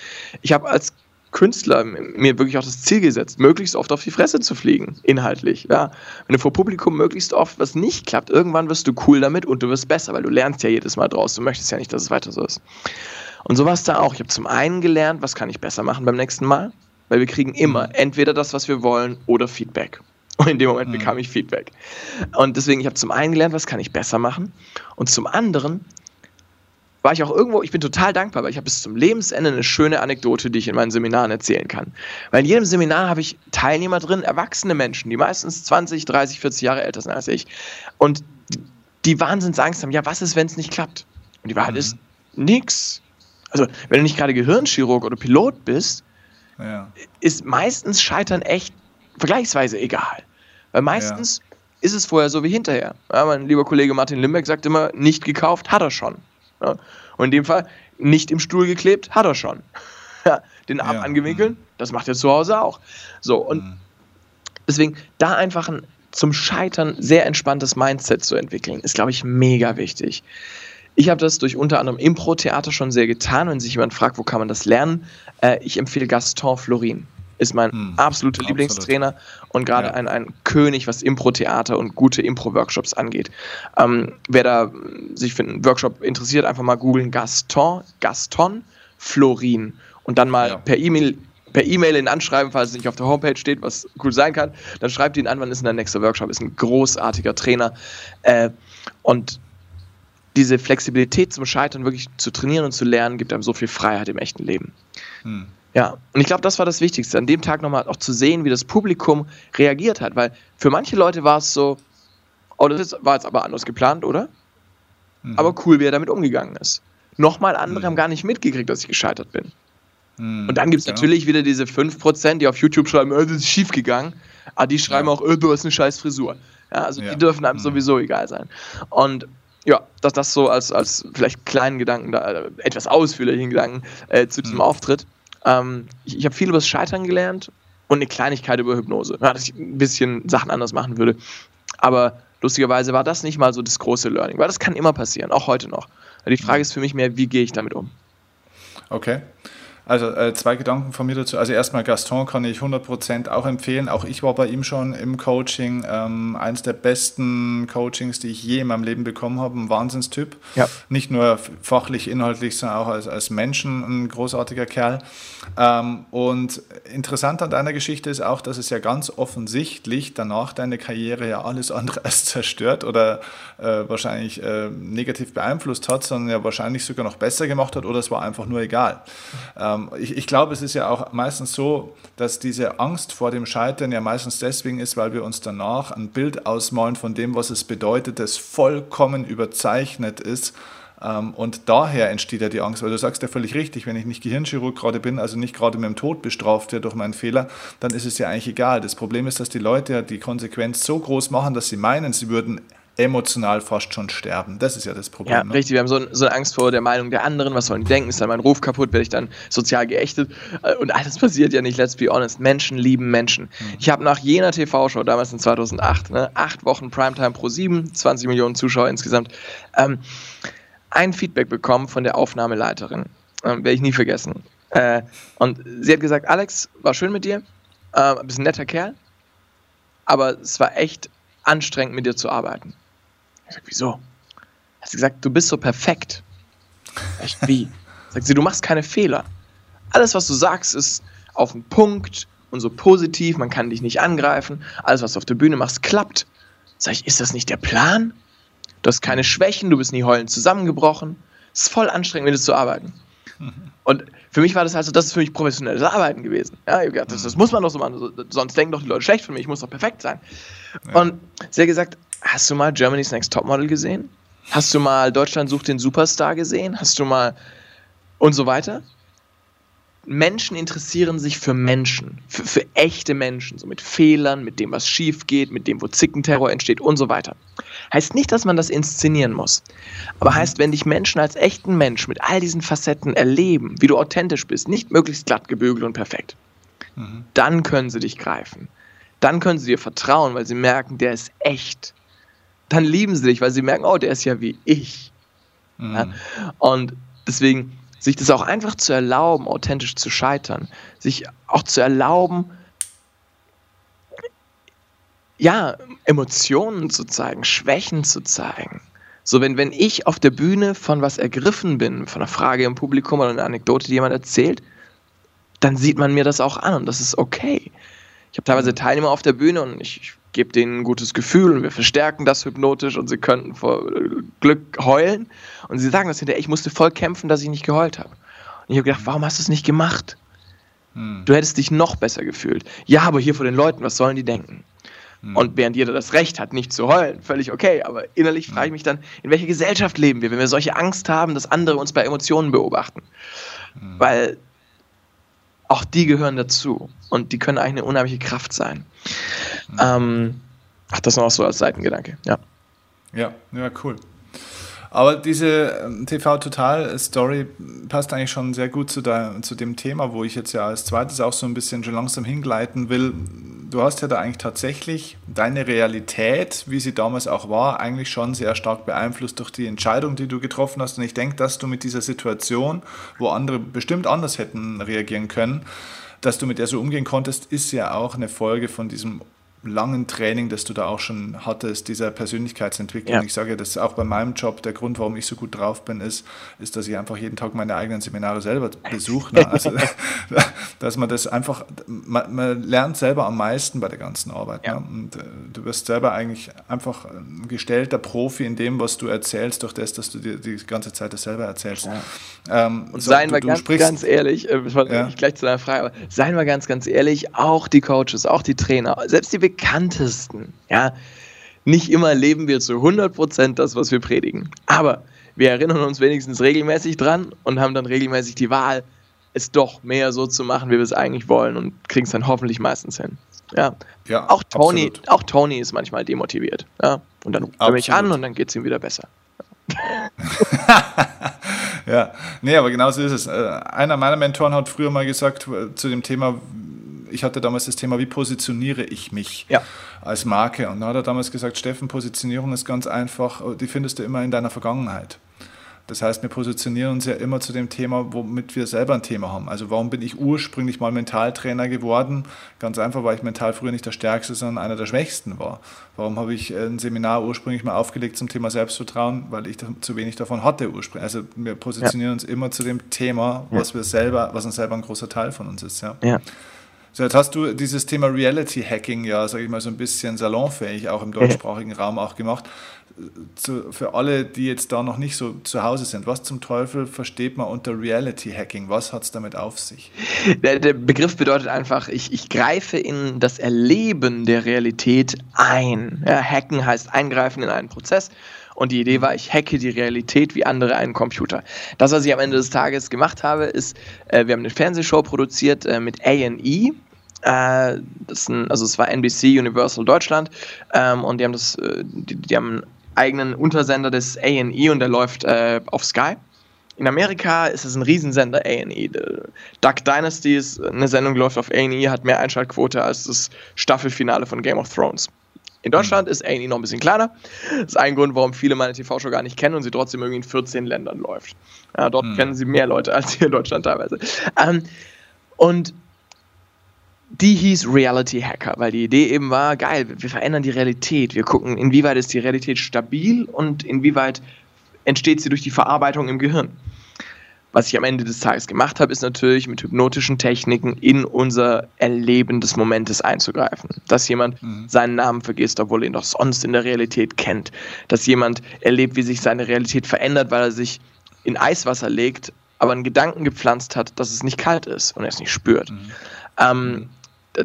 [SPEAKER 2] Ich habe als Künstler mir wirklich auch das Ziel gesetzt, möglichst oft auf die Fresse zu fliegen, inhaltlich. Ja. Wenn du vor Publikum möglichst oft was nicht klappt, irgendwann wirst du cool damit und du wirst besser, weil du lernst ja jedes Mal draus. Du möchtest ja nicht, dass es weiter so ist. Und so war es da auch. Ich habe zum einen gelernt, was kann ich besser machen beim nächsten Mal, weil wir kriegen immer mhm. entweder das, was wir wollen, oder Feedback. Und in dem Moment mhm. bekam ich Feedback. Und deswegen, ich habe zum einen gelernt, was kann ich besser machen. Und zum anderen war ich auch irgendwo, ich bin total dankbar, weil ich habe bis zum Lebensende eine schöne Anekdote, die ich in meinen Seminaren erzählen kann. Weil in jedem Seminar habe ich Teilnehmer drin, erwachsene Menschen, die meistens 20, 30, 40 Jahre älter sind als ich. Und die Wahnsinnsangst haben, ja, was ist, wenn es nicht klappt? Und die Wahrheit mhm. ist, nix. Also, wenn du nicht gerade Gehirnchirurg oder Pilot bist, ja. ist meistens Scheitern echt vergleichsweise egal. Weil meistens ja. ist es vorher so wie hinterher. Ja, mein lieber Kollege Martin Limbeck sagt immer, nicht gekauft, hat er schon. Ja. Und in dem Fall, nicht im Stuhl geklebt, hat er schon. <laughs> Den Arm ja. angewinkelt, mhm. das macht er zu Hause auch. So, und mhm. deswegen da einfach ein zum Scheitern sehr entspanntes Mindset zu entwickeln, ist, glaube ich, mega wichtig. Ich habe das durch unter anderem Impro-Theater schon sehr getan. Wenn sich jemand fragt, wo kann man das lernen, äh, ich empfehle Gaston Florin ist mein hm, absoluter Lieblingstrainer und gerade ja. ein, ein König, was Impro-Theater und gute Impro-Workshops angeht. Ähm, wer da sich für einen Workshop interessiert, einfach mal googeln Gaston, Gaston Florin und dann mal ja. per E-Mail per E-Mail ihn anschreiben, falls es nicht auf der Homepage steht, was cool sein kann. Dann schreibt ihn an, wann ist denn der nächste Workshop? Ist ein großartiger Trainer. Äh, und diese Flexibilität zum Scheitern wirklich zu trainieren und zu lernen, gibt einem so viel Freiheit im echten Leben. Hm. Ja, und ich glaube, das war das Wichtigste, an dem Tag nochmal auch zu sehen, wie das Publikum reagiert hat, weil für manche Leute war es so, oh, das war jetzt aber anders geplant, oder? Mhm. Aber cool, wie er damit umgegangen ist. Nochmal andere mhm. haben gar nicht mitgekriegt, dass ich gescheitert bin. Mhm. Und dann gibt es ja. natürlich wieder diese 5%, die auf YouTube schreiben, oh, das ist schief gegangen. Aber die schreiben ja. auch, oh, du hast eine scheiß Frisur. Ja, also die dürfen einem mhm. sowieso egal sein. Und ja, dass das so als, als vielleicht kleinen Gedanken, da, äh, etwas ausführlichen Gedanken äh, zu diesem mhm. Auftritt. Ähm, ich ich habe viel über das Scheitern gelernt und eine Kleinigkeit über Hypnose, ja, dass ich ein bisschen Sachen anders machen würde. Aber lustigerweise war das nicht mal so das große Learning, weil das kann immer passieren, auch heute noch. Die Frage ist für mich mehr, wie gehe ich damit um?
[SPEAKER 1] Okay. Also äh, zwei Gedanken von mir dazu. Also erstmal Gaston kann ich 100% auch empfehlen. Auch ich war bei ihm schon im Coaching. Ähm, eines der besten Coachings, die ich je in meinem Leben bekommen habe. Ein Wahnsinnstyp. Ja. Nicht nur fachlich, inhaltlich, sondern auch als, als Menschen ein großartiger Kerl. Ähm, und interessant an deiner Geschichte ist auch, dass es ja ganz offensichtlich danach deine Karriere ja alles andere als zerstört oder äh, wahrscheinlich äh, negativ beeinflusst hat, sondern ja wahrscheinlich sogar noch besser gemacht hat oder es war einfach nur egal. Ähm, ähm, ich, ich glaube, es ist ja auch meistens so, dass diese Angst vor dem Scheitern ja meistens deswegen ist, weil wir uns danach ein Bild ausmalen von dem, was es bedeutet, das vollkommen überzeichnet ist. Ähm, und daher entsteht ja die Angst, weil du sagst ja völlig richtig, wenn ich nicht Gehirnchirurg gerade bin, also nicht gerade mit dem Tod bestraft werde durch meinen Fehler, dann ist es ja eigentlich egal. Das Problem ist, dass die Leute ja die Konsequenz so groß machen, dass sie meinen, sie würden emotional fast schon sterben. Das ist ja das Problem. Ja,
[SPEAKER 2] ne? richtig. Wir haben so, so, eine Angst vor der Meinung der anderen. Was sollen die denken? Ist dann mein Ruf kaputt? Werde ich dann sozial geächtet? Äh, und alles passiert ja nicht, let's be honest. Menschen lieben Menschen. Mhm. Ich habe nach jener TV-Show, damals in 2008, ne, acht Wochen Primetime pro sieben, 20 Millionen Zuschauer insgesamt, ähm, ein Feedback bekommen von der Aufnahmeleiterin. Ähm, Werde ich nie vergessen. Äh, und sie hat gesagt, Alex, war schön mit dir, äh, bist ein netter Kerl, aber es war echt anstrengend, mit dir zu arbeiten. Ich sag, wieso? Hat sie gesagt, du bist so perfekt. Echt, wie? Sagt sie, du machst keine Fehler. Alles, was du sagst, ist auf den Punkt und so positiv, man kann dich nicht angreifen. Alles, was du auf der Bühne machst, klappt. Sag ich, ist das nicht der Plan? Du hast keine Schwächen, du bist nie heulend zusammengebrochen. Es ist voll anstrengend, mit dir zu arbeiten. <laughs> Und für mich war das also, das ist für mich professionelles Arbeiten gewesen. Ja, das, das muss man doch so machen, sonst denken doch die Leute schlecht von mir, ich muss doch perfekt sein. Ja. Und sie hat gesagt, Hast du mal Germany's Next Topmodel gesehen? Hast du mal Deutschland sucht den Superstar gesehen? Hast du mal und so weiter? Menschen interessieren sich für Menschen, für, für, echte Menschen, so mit Fehlern, mit dem, was schief geht, mit dem, wo Zickenterror entsteht und so weiter. Heißt nicht, dass man das inszenieren muss. Aber heißt, wenn dich Menschen als echten Mensch mit all diesen Facetten erleben, wie du authentisch bist, nicht möglichst glatt gebügelt und perfekt, mhm. dann können sie dich greifen. Dann können sie dir vertrauen, weil sie merken, der ist echt. Dann lieben sie dich, weil sie merken, oh, der ist ja wie ich. Mhm. Ja? Und deswegen sich das auch einfach zu erlauben, authentisch zu scheitern, sich auch zu erlauben, ja, Emotionen zu zeigen, Schwächen zu zeigen. So, wenn, wenn ich auf der Bühne von was ergriffen bin, von einer Frage im Publikum oder einer Anekdote, die jemand erzählt, dann sieht man mir das auch an und das ist okay. Ich habe teilweise Teilnehmer auf der Bühne und ich, ich gebe denen ein gutes Gefühl und wir verstärken das hypnotisch und sie könnten vor Glück heulen. Und sie sagen das hinterher, ich musste voll kämpfen, dass ich nicht geheult habe. Und ich habe gedacht, warum hast du es nicht gemacht? Hm. Du hättest dich noch besser gefühlt. Ja, aber hier vor den Leuten, was sollen die denken? Hm. Und während jeder das Recht hat, nicht zu heulen, völlig okay. Aber innerlich frage ich hm. mich dann, in welcher Gesellschaft leben wir, wenn wir solche Angst haben, dass andere uns bei Emotionen beobachten? Hm. Weil auch die gehören dazu. Und die können eigentlich eine unheimliche Kraft sein. Mhm. Ähm, ach, das noch so als Seitengedanke, ja.
[SPEAKER 1] Ja, ja, cool. Aber diese ähm, TV-Total-Story passt eigentlich schon sehr gut zu, der, zu dem Thema, wo ich jetzt ja als zweites auch so ein bisschen schon langsam hingleiten will. Du hast ja da eigentlich tatsächlich deine Realität, wie sie damals auch war, eigentlich schon sehr stark beeinflusst durch die Entscheidung, die du getroffen hast. Und ich denke, dass du mit dieser Situation, wo andere bestimmt anders hätten reagieren können, dass du mit der so umgehen konntest, ist ja auch eine Folge von diesem langen Training, das du da auch schon hattest, dieser Persönlichkeitsentwicklung. Ja. Ich sage, das ist auch bei meinem Job der Grund, warum ich so gut drauf bin, ist, ist, dass ich einfach jeden Tag meine eigenen Seminare selber besuche. Ne? Also, <laughs> dass man das einfach, man, man, lernt selber am meisten bei der ganzen Arbeit. Ja. Ne? Und äh, du wirst selber eigentlich einfach ein gestellter Profi in dem, was du erzählst, durch das, dass du dir die ganze Zeit das selber erzählst.
[SPEAKER 2] Ja. Ähm, Und so, seien wir ganz, sprichst, ganz ehrlich, äh, ja. gleich zu deiner Frage, aber seien wir ganz, ganz ehrlich, auch die Coaches, auch die Trainer, selbst die bekanntesten. Ja, nicht immer leben wir zu 100% das, was wir predigen. Aber wir erinnern uns wenigstens regelmäßig dran und haben dann regelmäßig die Wahl, es doch mehr so zu machen, wie wir es eigentlich wollen und kriegen es dann hoffentlich meistens hin. Ja. ja auch, Tony, auch Tony ist manchmal demotiviert. Ja. Und dann ruft er mich an und dann geht es ihm wieder besser. <laughs>
[SPEAKER 1] ja, nee, aber genau so ist es. Äh, einer meiner Mentoren hat früher mal gesagt äh, zu dem Thema, ich hatte damals das Thema, wie positioniere ich mich ja. als Marke? Und da hat er damals gesagt, Steffen, Positionierung ist ganz einfach, die findest du immer in deiner Vergangenheit. Das heißt, wir positionieren uns ja immer zu dem Thema, womit wir selber ein Thema haben. Also warum bin ich ursprünglich mal Mentaltrainer geworden? Ganz einfach, weil ich mental früher nicht der Stärkste, sondern einer der Schwächsten war. Warum habe ich ein Seminar ursprünglich mal aufgelegt zum Thema Selbstvertrauen? Weil ich zu wenig davon hatte ursprünglich. Also wir positionieren ja. uns immer zu dem Thema, was wir selber, was uns selber ein großer Teil von uns ist. Ja. ja. So, jetzt hast du dieses Thema Reality Hacking ja, sage ich mal, so ein bisschen salonfähig auch im deutschsprachigen Raum auch gemacht. Zu, für alle, die jetzt da noch nicht so zu Hause sind, was zum Teufel versteht man unter Reality Hacking? Was hat es damit auf sich?
[SPEAKER 2] Der, der, Begriff bedeutet einfach, ich, ich greife in das Erleben der Realität ein. Ja, hacken heißt eingreifen in einen Prozess. Und die Idee war, ich hacke die Realität wie andere einen Computer. Das, was ich am Ende des Tages gemacht habe, ist, äh, wir haben eine Fernsehshow produziert äh, mit A&E. Äh, ein, also es war NBC Universal Deutschland ähm, und die haben das, äh, die, die, haben einen eigenen Untersender des A&E und der läuft äh, auf Sky. In Amerika ist es ein Riesensender A&E. Duck Dynasty ist eine Sendung, die läuft auf A&E, hat mehr Einschaltquote als das Staffelfinale von Game of Thrones. In Deutschland ist A&E noch ein bisschen kleiner. Das ist ein Grund, warum viele meine TV-Show gar nicht kennen und sie trotzdem irgendwie in 14 Ländern läuft. Ja, dort hm. kennen sie mehr Leute als hier in Deutschland teilweise. Ähm, und die hieß Reality Hacker, weil die Idee eben war, geil, wir verändern die Realität. Wir gucken, inwieweit ist die Realität stabil und inwieweit entsteht sie durch die Verarbeitung im Gehirn. Was ich am Ende des Tages gemacht habe, ist natürlich mit hypnotischen Techniken in unser Erleben des Momentes einzugreifen. Dass jemand mhm. seinen Namen vergisst, obwohl er ihn doch sonst in der Realität kennt. Dass jemand erlebt, wie sich seine Realität verändert, weil er sich in Eiswasser legt, aber einen Gedanken gepflanzt hat, dass es nicht kalt ist und er es nicht spürt. Mhm. Ähm,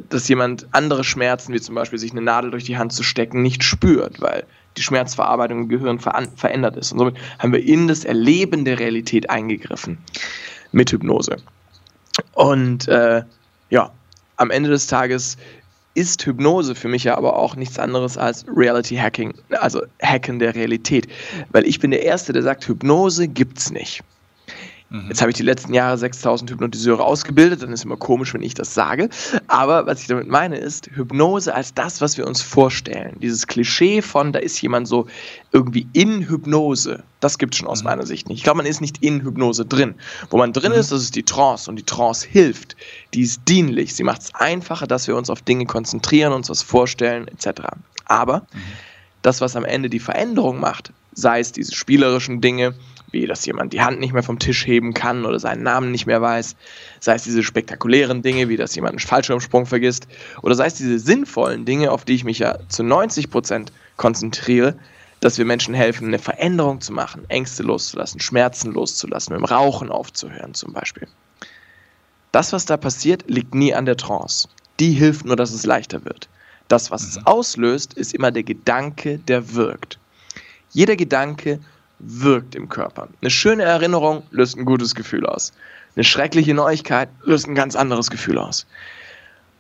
[SPEAKER 2] dass jemand andere Schmerzen, wie zum Beispiel sich eine Nadel durch die Hand zu stecken, nicht spürt, weil die Schmerzverarbeitung im Gehirn ver verändert ist. Und somit haben wir in das Erleben der Realität eingegriffen mit Hypnose. Und äh, ja, am Ende des Tages ist Hypnose für mich ja aber auch nichts anderes als Reality Hacking, also Hacken der Realität. Weil ich bin der Erste, der sagt, Hypnose gibt's nicht. Mhm. Jetzt habe ich die letzten Jahre 6000 Hypnotiseure ausgebildet, dann ist immer komisch, wenn ich das sage. Aber was ich damit meine, ist Hypnose als das, was wir uns vorstellen. Dieses Klischee von, da ist jemand so irgendwie in Hypnose, das gibt es schon aus mhm. meiner Sicht nicht. Ich glaube, man ist nicht in Hypnose drin. Wo man drin mhm. ist, das ist die Trance und die Trance hilft. Die ist dienlich. Sie macht es einfacher, dass wir uns auf Dinge konzentrieren, uns was vorstellen, etc. Aber mhm. das, was am Ende die Veränderung macht, sei es diese spielerischen Dinge, wie dass jemand die Hand nicht mehr vom Tisch heben kann oder seinen Namen nicht mehr weiß, sei es diese spektakulären Dinge, wie dass jemand einen Fallschirmsprung vergisst, oder sei es diese sinnvollen Dinge, auf die ich mich ja zu 90 Prozent konzentriere, dass wir Menschen helfen, eine Veränderung zu machen, Ängste loszulassen, Schmerzen loszulassen, mit dem Rauchen aufzuhören zum Beispiel. Das, was da passiert, liegt nie an der Trance. Die hilft nur, dass es leichter wird. Das, was es mhm. auslöst, ist immer der Gedanke, der wirkt. Jeder Gedanke wirkt im Körper. Eine schöne Erinnerung löst ein gutes Gefühl aus. Eine schreckliche Neuigkeit löst ein ganz anderes Gefühl aus.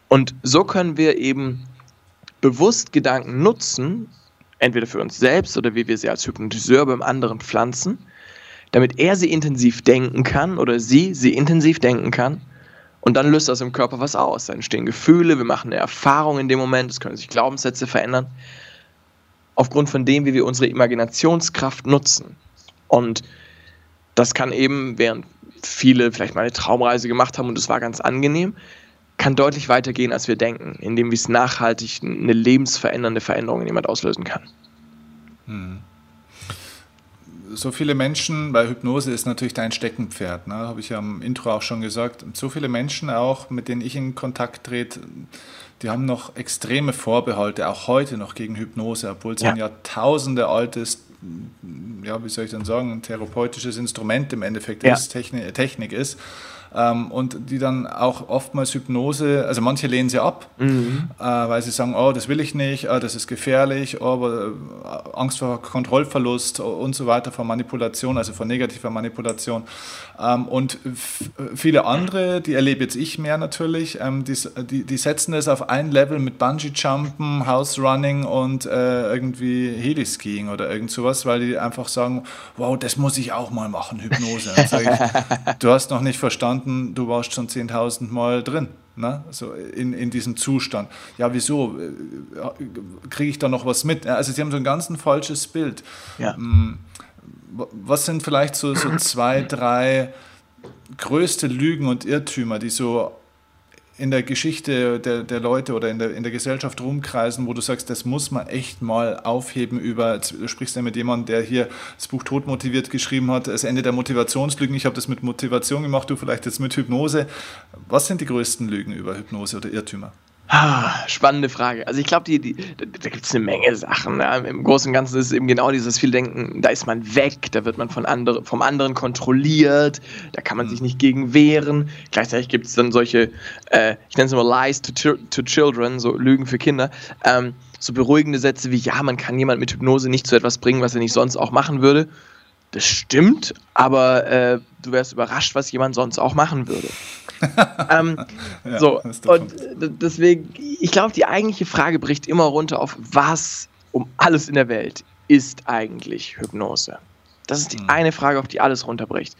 [SPEAKER 2] Und so können wir eben bewusst Gedanken nutzen, entweder für uns selbst oder wie wir sie als Hypnotiseur beim anderen pflanzen, damit er sie intensiv denken kann oder sie sie intensiv denken kann. Und dann löst das im Körper was aus. Da entstehen Gefühle, wir machen eine Erfahrung in dem Moment, es können sich Glaubenssätze verändern aufgrund von dem, wie wir unsere Imaginationskraft nutzen. Und das kann eben, während viele vielleicht mal eine Traumreise gemacht haben und es war ganz angenehm, kann deutlich weitergehen, als wir denken, indem wir es nachhaltig eine lebensverändernde Veränderung in jemand auslösen kann. Hm.
[SPEAKER 1] So viele Menschen, bei Hypnose ist natürlich dein Steckenpferd, ne? habe ich ja im Intro auch schon gesagt. So viele Menschen auch, mit denen ich in Kontakt trete, die haben noch extreme Vorbehalte, auch heute noch gegen Hypnose, obwohl es ja. ein Jahrtausende altes, ja, wie soll ich denn sagen, ein therapeutisches Instrument im Endeffekt ja. ist, Technik, Technik ist. Ähm, und die dann auch oftmals Hypnose, also manche lehnen sie ab, mhm. äh, weil sie sagen, oh, das will ich nicht, oh, das ist gefährlich, oh, aber äh, Angst vor Kontrollverlust und so weiter, vor Manipulation, also vor negativer Manipulation. Ähm, und viele andere, die erlebe jetzt ich mehr natürlich, ähm, die, die, die, setzen es auf ein Level mit Bungee-Jumpen, House-Running und äh, irgendwie Heli-Skiing oder irgend sowas, weil die einfach sagen, wow, das muss ich auch mal machen, Hypnose. Ich, <laughs> du hast noch nicht verstanden, du warst schon 10.000 Mal drin. Ne? So in, in diesem Zustand. Ja, wieso? Äh, kriege ich da noch was mit? Also sie haben so ein ganz ein falsches Bild. Ja. Mm, was sind vielleicht so, so zwei, drei größte Lügen und Irrtümer, die so in der Geschichte der, der Leute oder in der, in der Gesellschaft rumkreisen, wo du sagst, das muss man echt mal aufheben über, du sprichst ja mit jemandem, der hier das Buch Todmotiviert geschrieben hat, das Ende der Motivationslügen, ich habe das mit Motivation gemacht, du vielleicht jetzt mit Hypnose. Was sind die größten Lügen über Hypnose oder Irrtümer?
[SPEAKER 2] Ah, spannende Frage. Also ich glaube, die, die, da, da gibt es eine Menge Sachen. Ja. Im Großen und Ganzen ist es eben genau dieses viel Denken, da ist man weg, da wird man von andere, vom anderen kontrolliert, da kann man sich nicht gegen wehren. Gleichzeitig gibt es dann solche, äh, ich nenne es immer Lies to, to Children, so Lügen für Kinder. Ähm, so beruhigende Sätze wie, ja, man kann jemand mit Hypnose nicht zu etwas bringen, was er nicht sonst auch machen würde. Das stimmt, aber äh, du wärst überrascht, was jemand sonst auch machen würde. <laughs> ähm, ja, so, und deswegen, ich glaube, die eigentliche Frage bricht immer runter auf, was um alles in der Welt ist eigentlich Hypnose? Das ist die mhm. eine Frage, auf die alles runterbricht.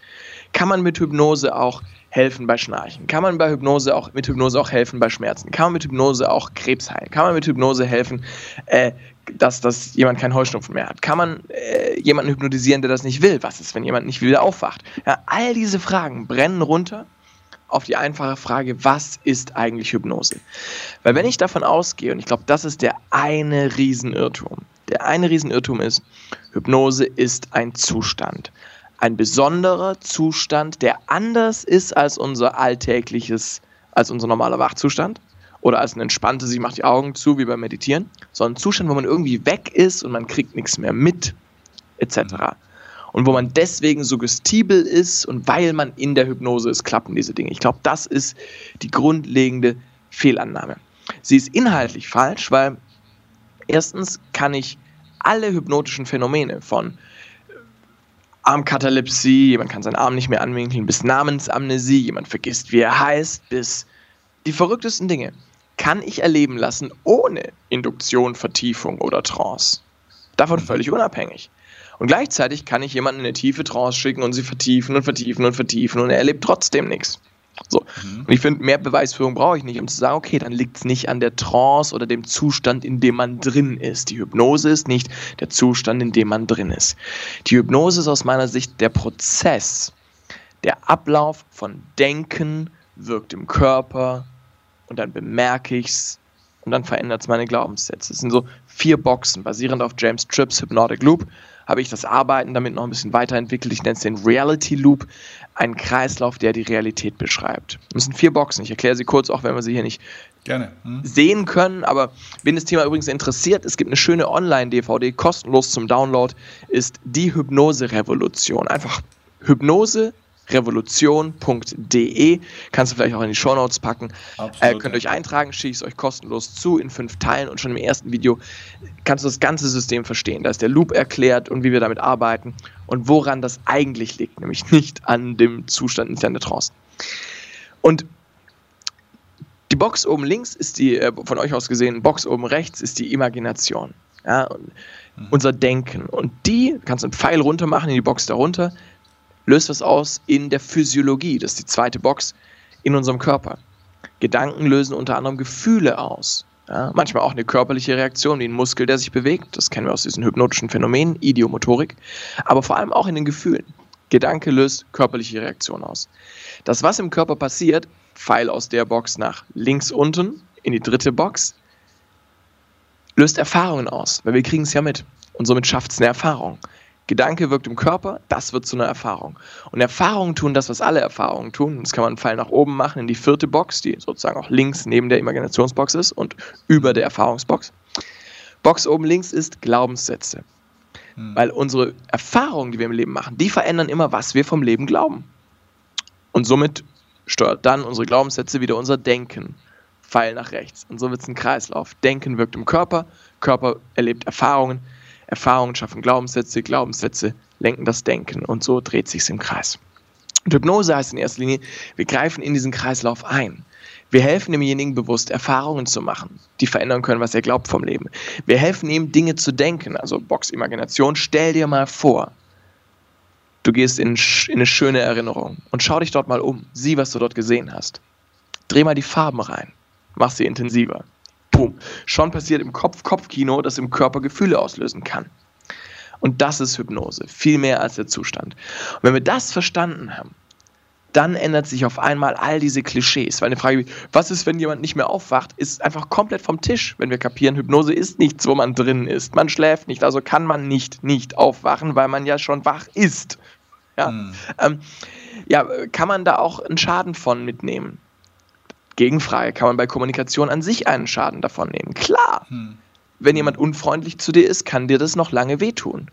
[SPEAKER 2] Kann man mit Hypnose auch helfen bei Schnarchen? Kann man bei Hypnose auch mit Hypnose auch helfen bei Schmerzen? Kann man mit Hypnose auch Krebs heilen? Kann man mit Hypnose helfen, äh, dass, dass jemand keinen Heuschnupfen mehr hat? Kann man äh, jemanden hypnotisieren, der das nicht will? Was ist, wenn jemand nicht wieder aufwacht? Ja, all diese Fragen brennen runter auf die einfache Frage, was ist eigentlich Hypnose? Weil wenn ich davon ausgehe, und ich glaube, das ist der eine Riesenirrtum, der eine Riesenirrtum ist, Hypnose ist ein Zustand. Ein besonderer Zustand, der anders ist als unser alltägliches, als unser normaler Wachzustand oder als ein entspanntes, ich mache die Augen zu, wie beim Meditieren, sondern ein Zustand, wo man irgendwie weg ist und man kriegt nichts mehr mit, etc und wo man deswegen suggestibel ist und weil man in der Hypnose ist, klappen diese Dinge. Ich glaube, das ist die grundlegende Fehlannahme. Sie ist inhaltlich falsch, weil erstens kann ich alle hypnotischen Phänomene von Armkatalepsie, jemand kann seinen Arm nicht mehr anwinkeln, bis Namensamnesie, jemand vergisst, wie er heißt, bis die verrücktesten Dinge kann ich erleben lassen ohne Induktion, Vertiefung oder Trance. Davon völlig unabhängig. Und gleichzeitig kann ich jemanden in eine tiefe Trance schicken und sie vertiefen und vertiefen und vertiefen und er erlebt trotzdem nichts. So. Mhm. Und ich finde, mehr Beweisführung brauche ich nicht, um zu sagen, okay, dann liegt es nicht an der Trance oder dem Zustand, in dem man drin ist. Die Hypnose ist nicht der Zustand, in dem man drin ist. Die Hypnose ist aus meiner Sicht der Prozess, der Ablauf von Denken wirkt im Körper und dann bemerke ich es und dann verändert es meine Glaubenssätze. Es sind so vier Boxen, basierend auf James Tripps Hypnotic Loop habe ich das Arbeiten damit noch ein bisschen weiterentwickelt. Ich nenne es den Reality Loop, ein Kreislauf, der die Realität beschreibt. Das sind vier Boxen. Ich erkläre sie kurz, auch wenn wir sie hier nicht Gerne. Hm. sehen können. Aber wenn das Thema übrigens interessiert, es gibt eine schöne Online-DVD, kostenlos zum Download, ist die Hypnose-Revolution. Einfach Hypnose revolution.de. Kannst du vielleicht auch in die Shownotes packen. Äh, könnt ihr euch eintragen, schicke ich es euch kostenlos zu in fünf Teilen und schon im ersten Video kannst du das ganze System verstehen. Da ist der Loop erklärt und wie wir damit arbeiten und woran das eigentlich liegt, nämlich <laughs> nicht an dem Zustand in der Trance. Und die Box oben links ist die, äh, von euch aus gesehen, Box oben rechts ist die Imagination. Ja, mhm. unser Denken. Und die kannst du einen Pfeil runter machen in die Box darunter löst was aus in der Physiologie. Das ist die zweite Box in unserem Körper. Gedanken lösen unter anderem Gefühle aus. Ja, manchmal auch eine körperliche Reaktion, wie ein Muskel, der sich bewegt. Das kennen wir aus diesen hypnotischen Phänomenen, Idiomotorik. Aber vor allem auch in den Gefühlen. Gedanke löst körperliche Reaktion aus. Das, was im Körper passiert, Pfeil aus der Box nach links unten in die dritte Box, löst Erfahrungen aus, weil wir kriegen es ja mit. Und somit schafft es eine Erfahrung. Gedanke wirkt im Körper, das wird zu einer Erfahrung. Und Erfahrungen tun das, was alle Erfahrungen tun. Das kann man einen Pfeil nach oben machen in die vierte Box, die sozusagen auch links neben der Imaginationsbox ist und über der Erfahrungsbox. Box oben links ist Glaubenssätze. Hm. Weil unsere Erfahrungen, die wir im Leben machen, die verändern immer, was wir vom Leben glauben. Und somit steuert dann unsere Glaubenssätze wieder unser Denken. Pfeil nach rechts. Und so wird es ein Kreislauf. Denken wirkt im Körper, Körper erlebt Erfahrungen, Erfahrungen schaffen Glaubenssätze, Glaubenssätze lenken das Denken und so dreht sich im Kreis. Und Hypnose heißt in erster Linie, wir greifen in diesen Kreislauf ein. Wir helfen demjenigen bewusst Erfahrungen zu machen, die verändern können, was er glaubt vom Leben. Wir helfen ihm Dinge zu denken, also Box Imagination. Stell dir mal vor, du gehst in, in eine schöne Erinnerung und schau dich dort mal um. Sieh, was du dort gesehen hast. Dreh mal die Farben rein. Mach sie intensiver boom, schon passiert im Kopf-Kopf-Kino, das im Körper Gefühle auslösen kann. Und das ist Hypnose, viel mehr als der Zustand. Und wenn wir das verstanden haben, dann ändert sich auf einmal all diese Klischees. Weil eine Frage wie, was ist, wenn jemand nicht mehr aufwacht, ist einfach komplett vom Tisch, wenn wir kapieren, Hypnose ist nichts, wo man drin ist. Man schläft nicht, also kann man nicht nicht aufwachen, weil man ja schon wach ist. Ja, hm. ähm, ja kann man da auch einen Schaden von mitnehmen? Gegenfrage, kann man bei Kommunikation an sich einen Schaden davon nehmen? Klar. Hm. Wenn jemand unfreundlich zu dir ist, kann dir das noch lange wehtun.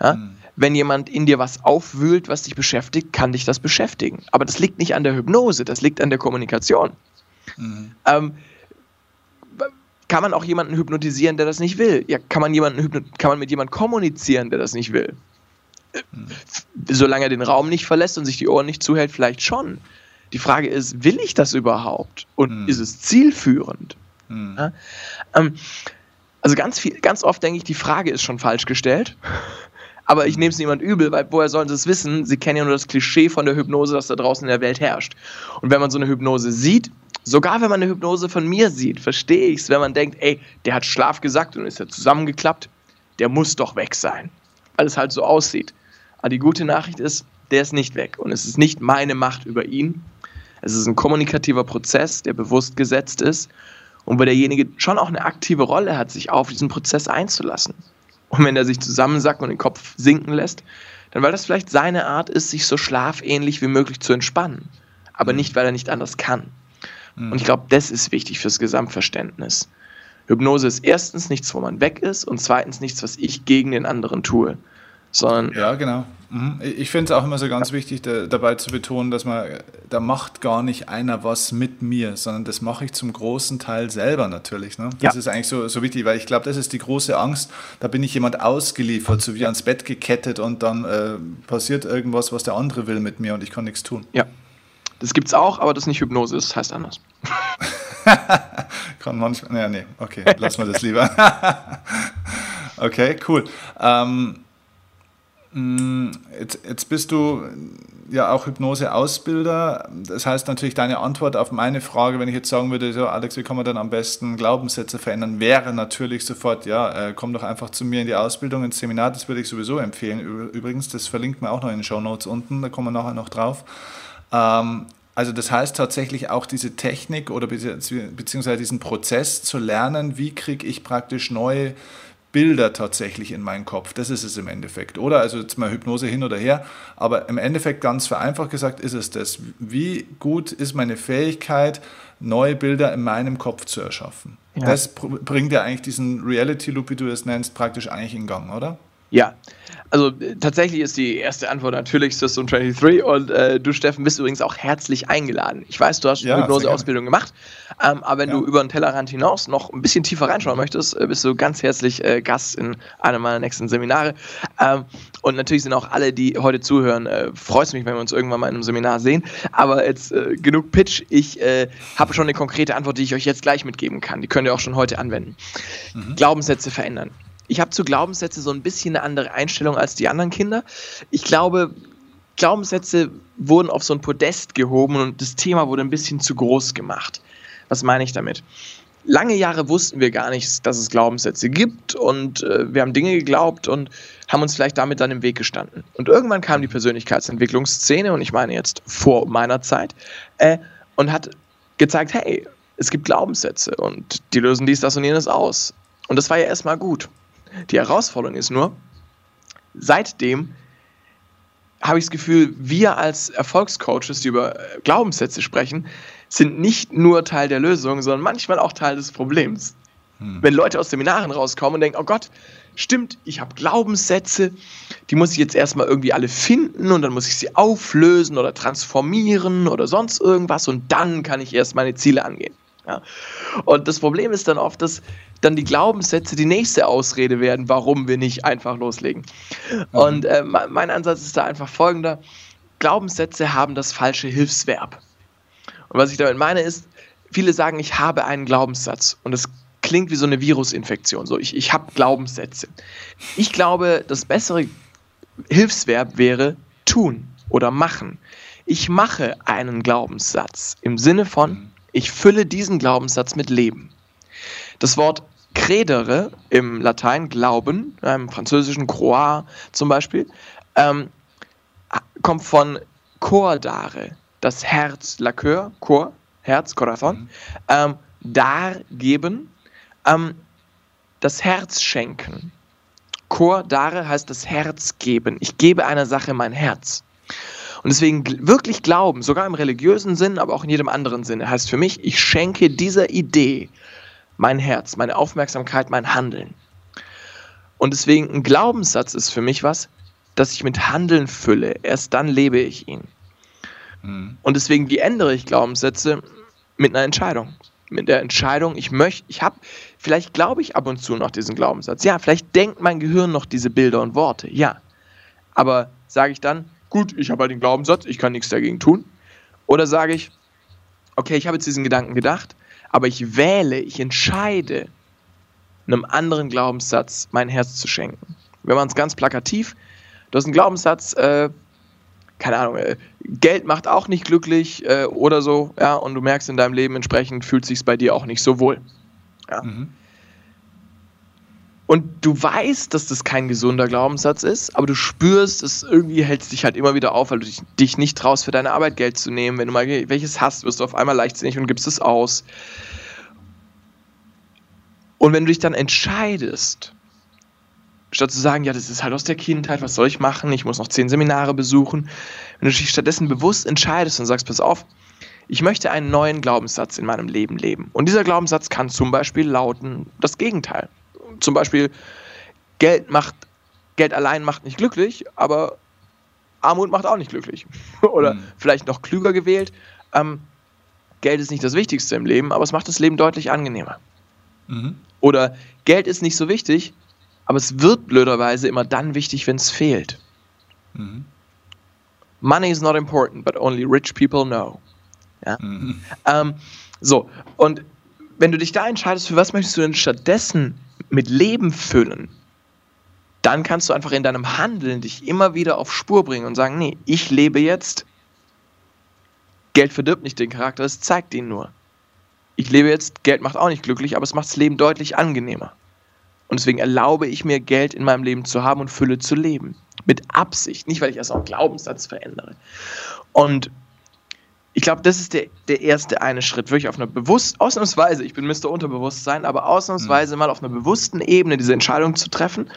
[SPEAKER 2] Ja? Hm. Wenn jemand in dir was aufwühlt, was dich beschäftigt, kann dich das beschäftigen. Aber das liegt nicht an der Hypnose, das liegt an der Kommunikation. Hm. Ähm, kann man auch jemanden hypnotisieren, der das nicht will? Ja, kann man, jemanden kann man mit jemandem kommunizieren, der das nicht will? Hm. Solange er den Raum nicht verlässt und sich die Ohren nicht zuhält, vielleicht schon. Die Frage ist, will ich das überhaupt? Und hm. ist es zielführend? Hm. Ja? Ähm, also ganz viel, ganz oft denke ich, die Frage ist schon falsch gestellt. Aber ich nehme es niemand übel, weil woher sollen sie es wissen? Sie kennen ja nur das Klischee von der Hypnose, das da draußen in der Welt herrscht. Und wenn man so eine Hypnose sieht, sogar wenn man eine Hypnose von mir sieht, verstehe ich es, wenn man denkt, ey, der hat Schlaf gesagt und ist ja zusammengeklappt, der muss doch weg sein. Weil es halt so aussieht. Aber die gute Nachricht ist, der ist nicht weg. Und es ist nicht meine Macht über ihn, es ist ein kommunikativer Prozess, der bewusst gesetzt ist und wo derjenige schon auch eine aktive Rolle hat, sich auf diesen Prozess einzulassen. Und wenn er sich zusammensackt und den Kopf sinken lässt, dann weil das vielleicht seine Art ist, sich so schlafähnlich wie möglich zu entspannen. Aber nicht, weil er nicht anders kann. Mhm. Und ich glaube, das ist wichtig fürs Gesamtverständnis. Hypnose ist erstens nichts, wo man weg ist und zweitens nichts, was ich gegen den anderen tue, sondern.
[SPEAKER 1] Ja, genau. Mhm. Ich finde es auch immer so ganz wichtig, da, dabei zu betonen, dass man, da macht gar nicht einer was mit mir, sondern das mache ich zum großen Teil selber natürlich. Ne? Das ja. ist eigentlich so, so wichtig, weil ich glaube, das ist die große Angst. Da bin ich jemand ausgeliefert, so wie ans Bett gekettet und dann äh, passiert irgendwas, was der andere will mit mir und ich kann nichts tun.
[SPEAKER 2] Ja. Das gibt es auch, aber das ist nicht Hypnose das heißt anders. <laughs>
[SPEAKER 1] kann manchmal. Naja, nee, okay, lassen wir das lieber. <laughs> okay, cool. Ähm, jetzt, jetzt bist du ja auch Hypnose-Ausbilder. Das heißt natürlich, deine Antwort auf meine Frage, wenn ich jetzt sagen würde, so Alex, wie kann man dann am besten Glaubenssätze verändern, wäre natürlich sofort, ja, äh, komm doch einfach zu mir in die Ausbildung, ins Seminar. Das würde ich sowieso empfehlen. Übrigens, das verlinkt man auch noch in den Show Notes unten, da kommen wir nachher noch drauf. Ähm, also das heißt tatsächlich auch diese Technik oder beziehungsweise diesen Prozess zu lernen, wie kriege ich praktisch neue Bilder tatsächlich in meinen Kopf. Das ist es im Endeffekt. Oder also jetzt mal Hypnose hin oder her. Aber im Endeffekt ganz vereinfacht gesagt ist es das. Wie gut ist meine Fähigkeit, neue Bilder in meinem Kopf zu erschaffen? Ja. Das bringt ja eigentlich diesen Reality Loop, wie du es nennst, praktisch eigentlich in Gang, oder?
[SPEAKER 2] Ja, also tatsächlich ist die erste Antwort natürlich System 23 und äh, du, Steffen, bist übrigens auch herzlich eingeladen. Ich weiß, du hast ja, Hypnose-Ausbildung gemacht, ähm, aber wenn ja. du über den Tellerrand hinaus noch ein bisschen tiefer reinschauen möchtest, äh, bist du ganz herzlich äh, Gast in einem meiner nächsten Seminare. Ähm, und natürlich sind auch alle, die heute zuhören, äh, freut es mich, wenn wir uns irgendwann mal in einem Seminar sehen. Aber jetzt äh, genug Pitch. Ich äh, habe schon eine konkrete Antwort, die ich euch jetzt gleich mitgeben kann. Die könnt ihr auch schon heute anwenden. Mhm. Glaubenssätze verändern ich habe zu Glaubenssätze so ein bisschen eine andere Einstellung als die anderen Kinder. Ich glaube, Glaubenssätze wurden auf so ein Podest gehoben und das Thema wurde ein bisschen zu groß gemacht. Was meine ich damit? Lange Jahre wussten wir gar nicht, dass es Glaubenssätze gibt und äh, wir haben Dinge geglaubt und haben uns vielleicht damit dann im Weg gestanden. Und irgendwann kam die Persönlichkeitsentwicklungsszene, und ich meine jetzt vor meiner Zeit, äh, und hat gezeigt, hey, es gibt Glaubenssätze und die lösen dies, das und jenes aus. Und das war ja erstmal gut. Die Herausforderung ist nur, seitdem habe ich das Gefühl, wir als Erfolgscoaches, die über Glaubenssätze sprechen, sind nicht nur Teil der Lösung, sondern manchmal auch Teil des Problems. Hm. Wenn Leute aus Seminaren rauskommen und denken, oh Gott, stimmt, ich habe Glaubenssätze, die muss ich jetzt erstmal irgendwie alle finden und dann muss ich sie auflösen oder transformieren oder sonst irgendwas und dann kann ich erst meine Ziele angehen. Ja. Und das Problem ist dann oft, dass dann die Glaubenssätze die nächste Ausrede werden, warum wir nicht einfach loslegen. Mhm. Und äh, mein Ansatz ist da einfach folgender. Glaubenssätze haben das falsche Hilfsverb. Und was ich damit meine ist, viele sagen, ich habe einen Glaubenssatz. Und das klingt wie so eine Virusinfektion. So, ich, ich habe Glaubenssätze. Ich glaube, das bessere Hilfsverb wäre tun oder machen. Ich mache einen Glaubenssatz im Sinne von, mhm. ich fülle diesen Glaubenssatz mit Leben. Das Wort credere im Latein Glauben, im französischen croire zum Beispiel, ähm, kommt von cordare, das Herz, la coeur, cor, Herz, corazon, mhm. ähm, dargeben, ähm, das Herz schenken. Cor dare heißt das Herz geben. Ich gebe einer Sache mein Herz. Und deswegen wirklich glauben, sogar im religiösen Sinn, aber auch in jedem anderen Sinne, heißt für mich, ich schenke dieser Idee mein Herz, meine Aufmerksamkeit, mein Handeln. Und deswegen ein Glaubenssatz ist für mich was, das ich mit Handeln fülle. Erst dann lebe ich ihn. Mhm. Und deswegen, wie ändere ich Glaubenssätze? Mit einer Entscheidung. Mit der Entscheidung, ich möchte, ich habe, vielleicht glaube ich ab und zu noch diesen Glaubenssatz. Ja, vielleicht denkt mein Gehirn noch diese Bilder und Worte. Ja. Aber sage ich dann, gut, ich habe halt den Glaubenssatz, ich kann nichts dagegen tun. Oder sage ich, okay, ich habe jetzt diesen Gedanken gedacht, aber ich wähle, ich entscheide, einem anderen Glaubenssatz mein Herz zu schenken. Wenn man es ganz plakativ, du hast einen Glaubenssatz, äh, keine Ahnung, äh, Geld macht auch nicht glücklich äh, oder so, ja, und du merkst in deinem Leben entsprechend fühlt sich bei dir auch nicht so wohl. Ja. Mhm. Und du weißt, dass das kein gesunder Glaubenssatz ist, aber du spürst, es irgendwie hältst dich halt immer wieder auf, weil du dich, dich nicht traust, für deine Arbeit Geld zu nehmen. Wenn du mal welches hast, wirst du auf einmal leichtsinnig und gibst es aus. Und wenn du dich dann entscheidest, statt zu sagen, ja, das ist halt aus der Kindheit, was soll ich machen? Ich muss noch zehn Seminare besuchen. Wenn du dich stattdessen bewusst entscheidest und sagst, pass auf, ich möchte einen neuen Glaubenssatz in meinem Leben leben. Und dieser Glaubenssatz kann zum Beispiel lauten, das Gegenteil zum Beispiel, Geld macht Geld allein macht nicht glücklich, aber Armut macht auch nicht glücklich. <laughs> Oder mhm. vielleicht noch klüger gewählt. Ähm, Geld ist nicht das Wichtigste im Leben, aber es macht das Leben deutlich angenehmer. Mhm. Oder Geld ist nicht so wichtig, aber es wird blöderweise immer dann wichtig, wenn es fehlt. Mhm. Money is not important, but only rich people know. Ja? Mhm. Ähm, so, und wenn du dich da entscheidest, für was möchtest du denn stattdessen mit Leben füllen, dann kannst du einfach in deinem Handeln dich immer wieder auf Spur bringen und sagen, nee, ich lebe jetzt. Geld verdirbt nicht den Charakter, es zeigt ihn nur. Ich lebe jetzt, Geld macht auch nicht glücklich, aber es macht das Leben deutlich angenehmer. Und deswegen erlaube ich mir, Geld in meinem Leben zu haben und Fülle zu leben. Mit Absicht, nicht weil ich erst auch Glaubenssatz verändere. Und ich glaube, das ist der, der erste eine Schritt, wirklich auf einer bewusst, ausnahmsweise, ich bin Mr. Unterbewusstsein, aber ausnahmsweise mhm. mal auf einer bewussten Ebene diese Entscheidung zu treffen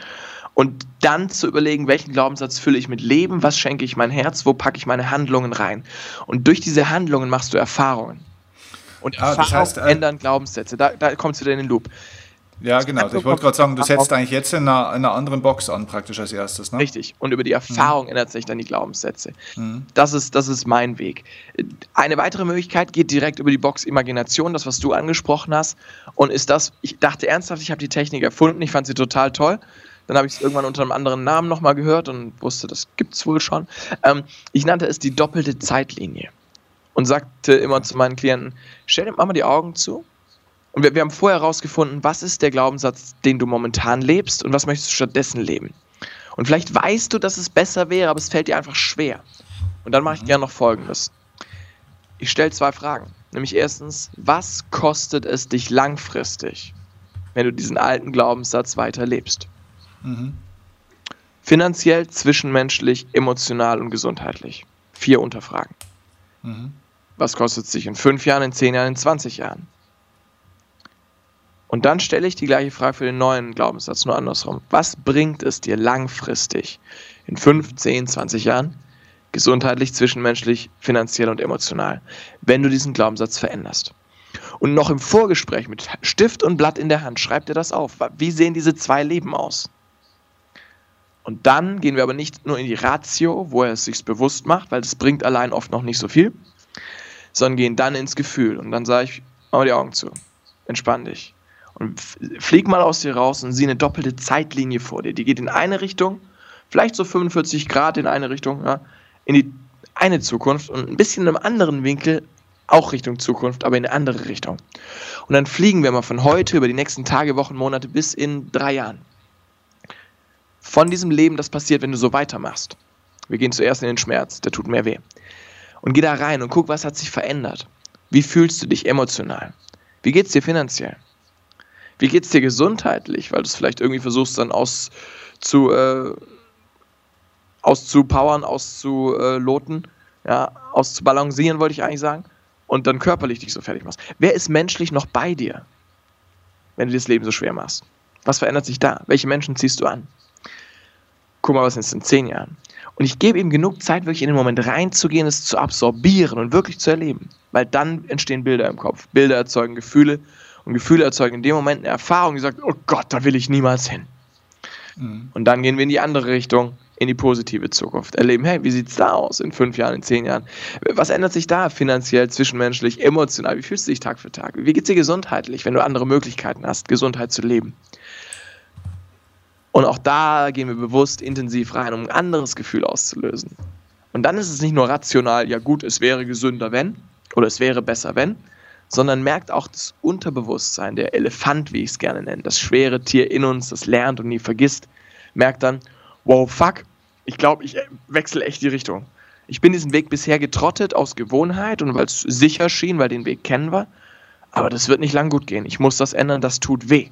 [SPEAKER 2] und dann zu überlegen, welchen Glaubenssatz fülle ich mit Leben, was schenke ich mein Herz, wo packe ich meine Handlungen rein. Und durch diese Handlungen machst du Erfahrungen. Und ah, Erfahrungen das heißt, äh, ändern Glaubenssätze. Da, da kommt es wieder in den Loop.
[SPEAKER 1] Ja, genau. Ich wollte gerade sagen, du setzt eigentlich jetzt in einer, in einer, anderen Box an, praktisch als erstes. Ne?
[SPEAKER 2] Richtig. Und über die Erfahrung mhm. ändert sich dann die Glaubenssätze. Mhm. Das, ist, das ist mein Weg. Eine weitere Möglichkeit geht direkt über die Box Imagination, das, was du angesprochen hast. Und ist das, ich dachte ernsthaft, ich habe die Technik erfunden, ich fand sie total toll. Dann habe ich es irgendwann unter einem anderen Namen nochmal gehört und wusste, das gibt es wohl schon. Ähm, ich nannte es die doppelte Zeitlinie und sagte immer zu meinen Klienten, stell dir mal die Augen zu. Und wir, wir haben vorher herausgefunden, was ist der Glaubenssatz, den du momentan lebst und was möchtest du stattdessen leben. Und vielleicht weißt du, dass es besser wäre, aber es fällt dir einfach schwer. Und dann mache ich mhm. gerne noch Folgendes. Ich stelle zwei Fragen. Nämlich erstens, was kostet es dich langfristig, wenn du diesen alten Glaubenssatz weiterlebst? Mhm. Finanziell, zwischenmenschlich, emotional und gesundheitlich. Vier Unterfragen. Mhm. Was kostet es sich in fünf Jahren, in zehn Jahren, in 20 Jahren? Und dann stelle ich die gleiche Frage für den neuen Glaubenssatz, nur andersrum. Was bringt es dir langfristig in 5, 10, 20 Jahren, gesundheitlich, zwischenmenschlich, finanziell und emotional, wenn du diesen Glaubenssatz veränderst? Und noch im Vorgespräch mit Stift und Blatt in der Hand schreibt er das auf. Wie sehen diese zwei Leben aus? Und dann gehen wir aber nicht nur in die Ratio, wo er es sich bewusst macht, weil das bringt allein oft noch nicht so viel, sondern gehen dann ins Gefühl. Und dann sage ich, mach mal die Augen zu, entspann dich. Und flieg mal aus dir raus und sieh eine doppelte Zeitlinie vor dir. Die geht in eine Richtung, vielleicht so 45 Grad in eine Richtung, ja, in die eine Zukunft und ein bisschen in einem anderen Winkel auch Richtung Zukunft, aber in eine andere Richtung. Und dann fliegen wir mal von heute über die nächsten Tage, Wochen, Monate bis in drei Jahren von diesem Leben, das passiert, wenn du so weitermachst. Wir gehen zuerst in den Schmerz, der tut mehr weh. Und geh da rein und guck, was hat sich verändert. Wie fühlst du dich emotional? Wie geht es dir finanziell? Wie geht es dir gesundheitlich, weil du es vielleicht irgendwie versuchst dann auszu, äh, auszupowern, auszuloten, ja, auszubalancieren, wollte ich eigentlich sagen, und dann körperlich dich so fertig machst. Wer ist menschlich noch bei dir, wenn du dir das Leben so schwer machst? Was verändert sich da? Welche Menschen ziehst du an? guck mal, was ist in zehn Jahren? Und ich gebe ihm genug Zeit, wirklich in den Moment reinzugehen, es zu absorbieren und wirklich zu erleben. Weil dann entstehen Bilder im Kopf. Bilder erzeugen Gefühle und Gefühle erzeugen in dem Moment eine Erfahrung, die sagt, oh Gott, da will ich niemals hin. Mhm. Und dann gehen wir in die andere Richtung, in die positive Zukunft. Erleben, hey, wie sieht es da aus in fünf Jahren, in zehn Jahren? Was ändert sich da finanziell, zwischenmenschlich, emotional? Wie fühlst du dich Tag für Tag? Wie geht es dir gesundheitlich, wenn du andere Möglichkeiten hast, Gesundheit zu leben? Und auch da gehen wir bewusst intensiv rein, um ein anderes Gefühl auszulösen. Und dann ist es nicht nur rational, ja gut, es wäre gesünder, wenn, oder es wäre besser, wenn, sondern merkt auch das Unterbewusstsein, der Elefant, wie ich es gerne nenne, das schwere Tier in uns, das lernt und nie vergisst, merkt dann, wow, fuck, ich glaube, ich wechsle echt die Richtung. Ich bin diesen Weg bisher getrottet aus Gewohnheit und weil es sicher schien, weil den Weg kennen wir, aber das wird nicht lang gut gehen. Ich muss das ändern, das tut weh.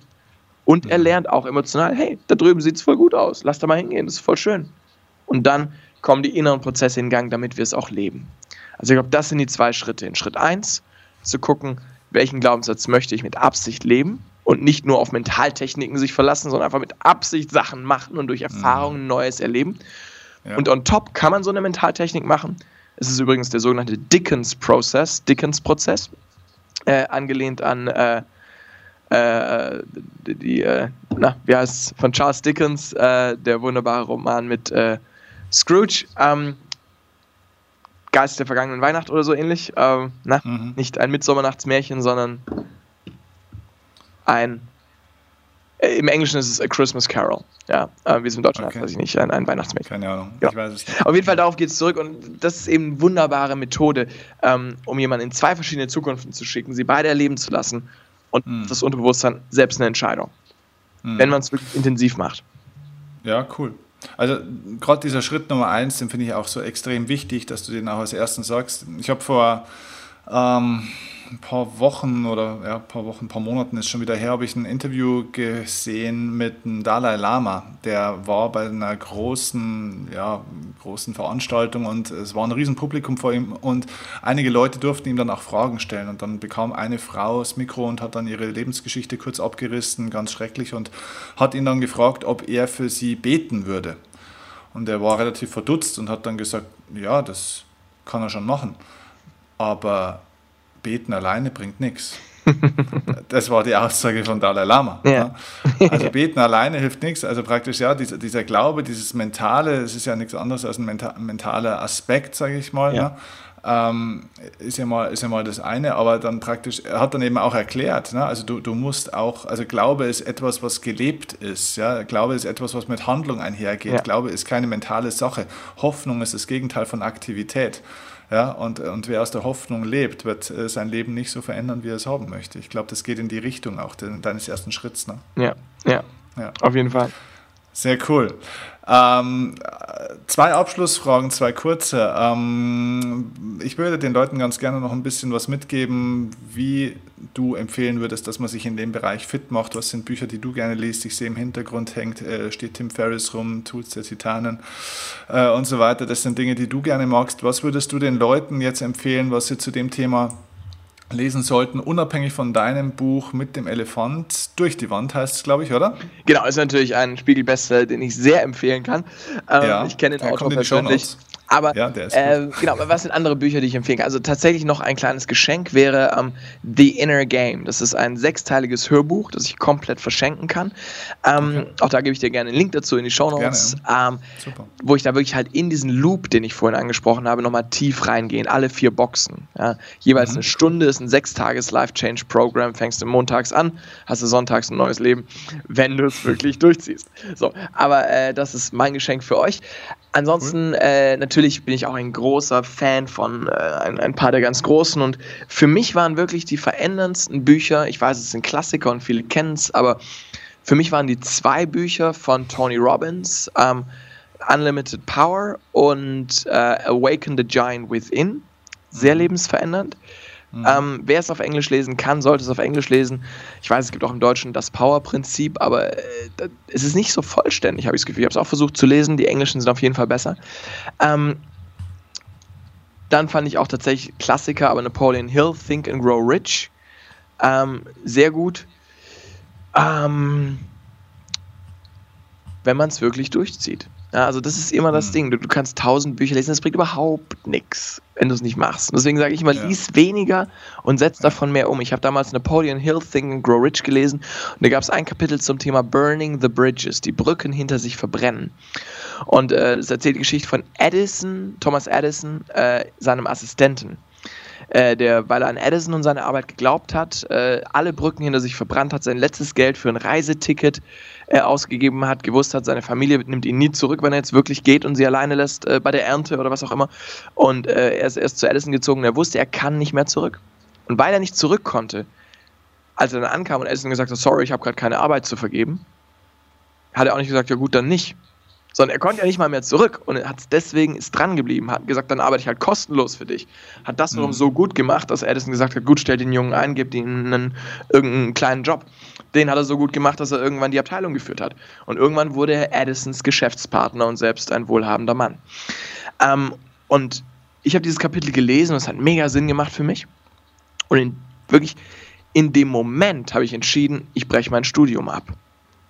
[SPEAKER 2] Und er lernt auch emotional, hey, da drüben sieht es voll gut aus, lass da mal hingehen, das ist voll schön. Und dann kommen die inneren Prozesse in Gang, damit wir es auch leben. Also ich glaube, das sind die zwei Schritte. In Schritt 1 zu gucken, welchen Glaubenssatz möchte ich mit Absicht leben und nicht nur auf Mentaltechniken sich verlassen, sondern einfach mit Absicht Sachen machen und durch Erfahrungen mhm. Neues erleben. Ja. Und on top kann man so eine Mentaltechnik machen. Es ist übrigens der sogenannte Dickens-Prozess, Dickens-Prozess, äh, angelehnt an äh, äh, die, äh, na, wie heißt von Charles Dickens, äh, der wunderbare Roman mit äh, Scrooge. Ähm, Geist der vergangenen Weihnacht oder so ähnlich. Ähm, na, mhm. nicht ein Mitsommernachtsmärchen, sondern ein äh, Im Englischen ist es A Christmas Carol. Ja, äh, wie es in Deutschland okay. weiß ich nicht, ein, ein Weihnachtsmärchen.
[SPEAKER 1] Keine Ahnung,
[SPEAKER 2] ja. ich weiß es nicht. Auf jeden Fall darauf geht es zurück und das ist eben eine wunderbare Methode, ähm, um jemanden in zwei verschiedene Zukunften zu schicken, sie beide erleben zu lassen und hm. das Unterbewusstsein selbst eine Entscheidung. Hm. Wenn man es wirklich intensiv macht.
[SPEAKER 1] Ja, cool. Also gerade dieser Schritt Nummer eins, den finde ich auch so extrem wichtig, dass du den auch als ersten sagst. Ich habe vor ähm, ein paar Wochen oder ja, ein paar Wochen, ein paar Monaten ist schon wieder her, habe ich ein Interview gesehen mit dem Dalai Lama. Der war bei einer großen, ja, großen Veranstaltung und es war ein Riesenpublikum vor ihm und einige Leute durften ihm dann auch Fragen stellen und dann bekam eine Frau das Mikro und hat dann ihre Lebensgeschichte kurz abgerissen, ganz schrecklich und hat ihn dann gefragt, ob er für sie beten würde. Und er war relativ verdutzt und hat dann gesagt, ja, das kann er schon machen. Aber beten alleine bringt nichts. <laughs> Das war die Aussage von Dalai Lama. Ja. Also beten alleine hilft nichts. Also praktisch ja, dieser, dieser Glaube, dieses Mentale, es ist ja nichts anderes als ein mentaler Aspekt, sage ich mal. Ja. Ne? Ähm, ist, ja mal, ist ja mal das eine, aber dann praktisch, er hat dann eben auch erklärt, ne? also du, du musst auch, also Glaube ist etwas, was gelebt ist, ja? Glaube ist etwas, was mit Handlung einhergeht. Glaube ist keine mentale Sache, Hoffnung ist das Gegenteil von Aktivität. Ja, und, und wer aus der Hoffnung lebt, wird äh, sein Leben nicht so verändern, wie er es haben möchte. Ich glaube, das geht in die Richtung auch de deines ersten Schritts. Ne?
[SPEAKER 2] Ja, ja, ja, auf jeden Fall.
[SPEAKER 1] Sehr cool. Ähm, zwei Abschlussfragen, zwei kurze. Ähm, ich würde den Leuten ganz gerne noch ein bisschen was mitgeben, wie du empfehlen würdest, dass man sich in dem Bereich fit macht. Was sind Bücher, die du gerne liest? Ich sehe im Hintergrund hängt, äh, steht Tim Ferriss rum, Tools der Titanen äh, und so weiter. Das sind Dinge, die du gerne magst. Was würdest du den Leuten jetzt empfehlen, was sie zu dem Thema lesen sollten, unabhängig von deinem Buch mit dem Elefant durch die Wand heißt es, glaube ich, oder?
[SPEAKER 2] Genau, ist natürlich ein Spiegelbestseller, den ich sehr empfehlen kann. Ähm, ja, ich kenne den Autor persönlich. Aber ja, äh, genau, was sind andere Bücher, die ich empfehlen kann? Also tatsächlich noch ein kleines Geschenk wäre ähm, The Inner Game. Das ist ein sechsteiliges Hörbuch, das ich komplett verschenken kann. Ähm, okay. Auch da gebe ich dir gerne einen Link dazu in die Show Notes, ähm, wo ich da wirklich halt in diesen Loop, den ich vorhin angesprochen habe, nochmal tief reingehen. Alle vier Boxen. Ja? Jeweils mhm. eine Stunde ist ein sechstages Life Change Program. Fängst du montags an, hast du sonntags ein neues Leben, wenn du es wirklich durchziehst. So, aber äh, das ist mein Geschenk für euch. Ansonsten, äh, natürlich bin ich auch ein großer Fan von äh, ein, ein, paar der ganz großen und für mich waren wirklich die veränderndsten Bücher, ich weiß, es sind Klassiker und viele kennen es, aber für mich waren die zwei Bücher von Tony Robbins, ähm, Unlimited Power und äh, Awaken the Giant Within, sehr mhm. lebensverändernd. Mhm. Ähm, wer es auf Englisch lesen kann, sollte es auf Englisch lesen. Ich weiß, es gibt auch im Deutschen das Power-Prinzip, aber äh, es ist nicht so vollständig, habe ich das Gefühl. Ich habe es auch versucht zu lesen. Die Englischen sind auf jeden Fall besser. Ähm, dann fand ich auch tatsächlich Klassiker, aber Napoleon Hill, Think and Grow Rich. Ähm, sehr gut. Ähm, wenn man es wirklich durchzieht. Ja, also das ist immer das hm. Ding. Du, du, kannst tausend Bücher lesen, das bringt überhaupt nichts, wenn du es nicht machst. Deswegen sage ich immer, ja. lies weniger und setz davon mehr um. Ich habe damals Napoleon Hill, Think and Grow Rich gelesen und da gab es ein Kapitel zum Thema Burning the Bridges, die Brücken hinter sich verbrennen. Und äh, es erzählt die Geschichte von Edison, Thomas Edison, äh, seinem Assistenten. Äh, der, weil er an Edison und seine Arbeit geglaubt hat, äh, alle Brücken hinter sich verbrannt hat, sein letztes Geld für ein Reiseticket äh, ausgegeben hat, gewusst hat, seine Familie nimmt ihn nie zurück, wenn er jetzt wirklich geht und sie alleine lässt äh, bei der Ernte oder was auch immer. Und äh, er ist erst zu Edison gezogen, er wusste, er kann nicht mehr zurück. Und weil er nicht zurück konnte, als er dann ankam und Edison gesagt hat, sorry, ich habe gerade keine Arbeit zu vergeben, hat er auch nicht gesagt, ja gut, dann nicht sondern er konnte ja nicht mal mehr zurück und hat deswegen ist dran geblieben, hat gesagt, dann arbeite ich halt kostenlos für dich. Hat das wiederum mhm. so gut gemacht, dass Edison gesagt hat, gut, stell den Jungen ein, gib ihm einen, irgendeinen kleinen Job. Den hat er so gut gemacht, dass er irgendwann die Abteilung geführt hat. Und irgendwann wurde er Edisons Geschäftspartner und selbst ein wohlhabender Mann. Ähm, und ich habe dieses Kapitel gelesen und es hat mega Sinn gemacht für mich. Und in, wirklich in dem Moment habe ich entschieden, ich breche mein Studium ab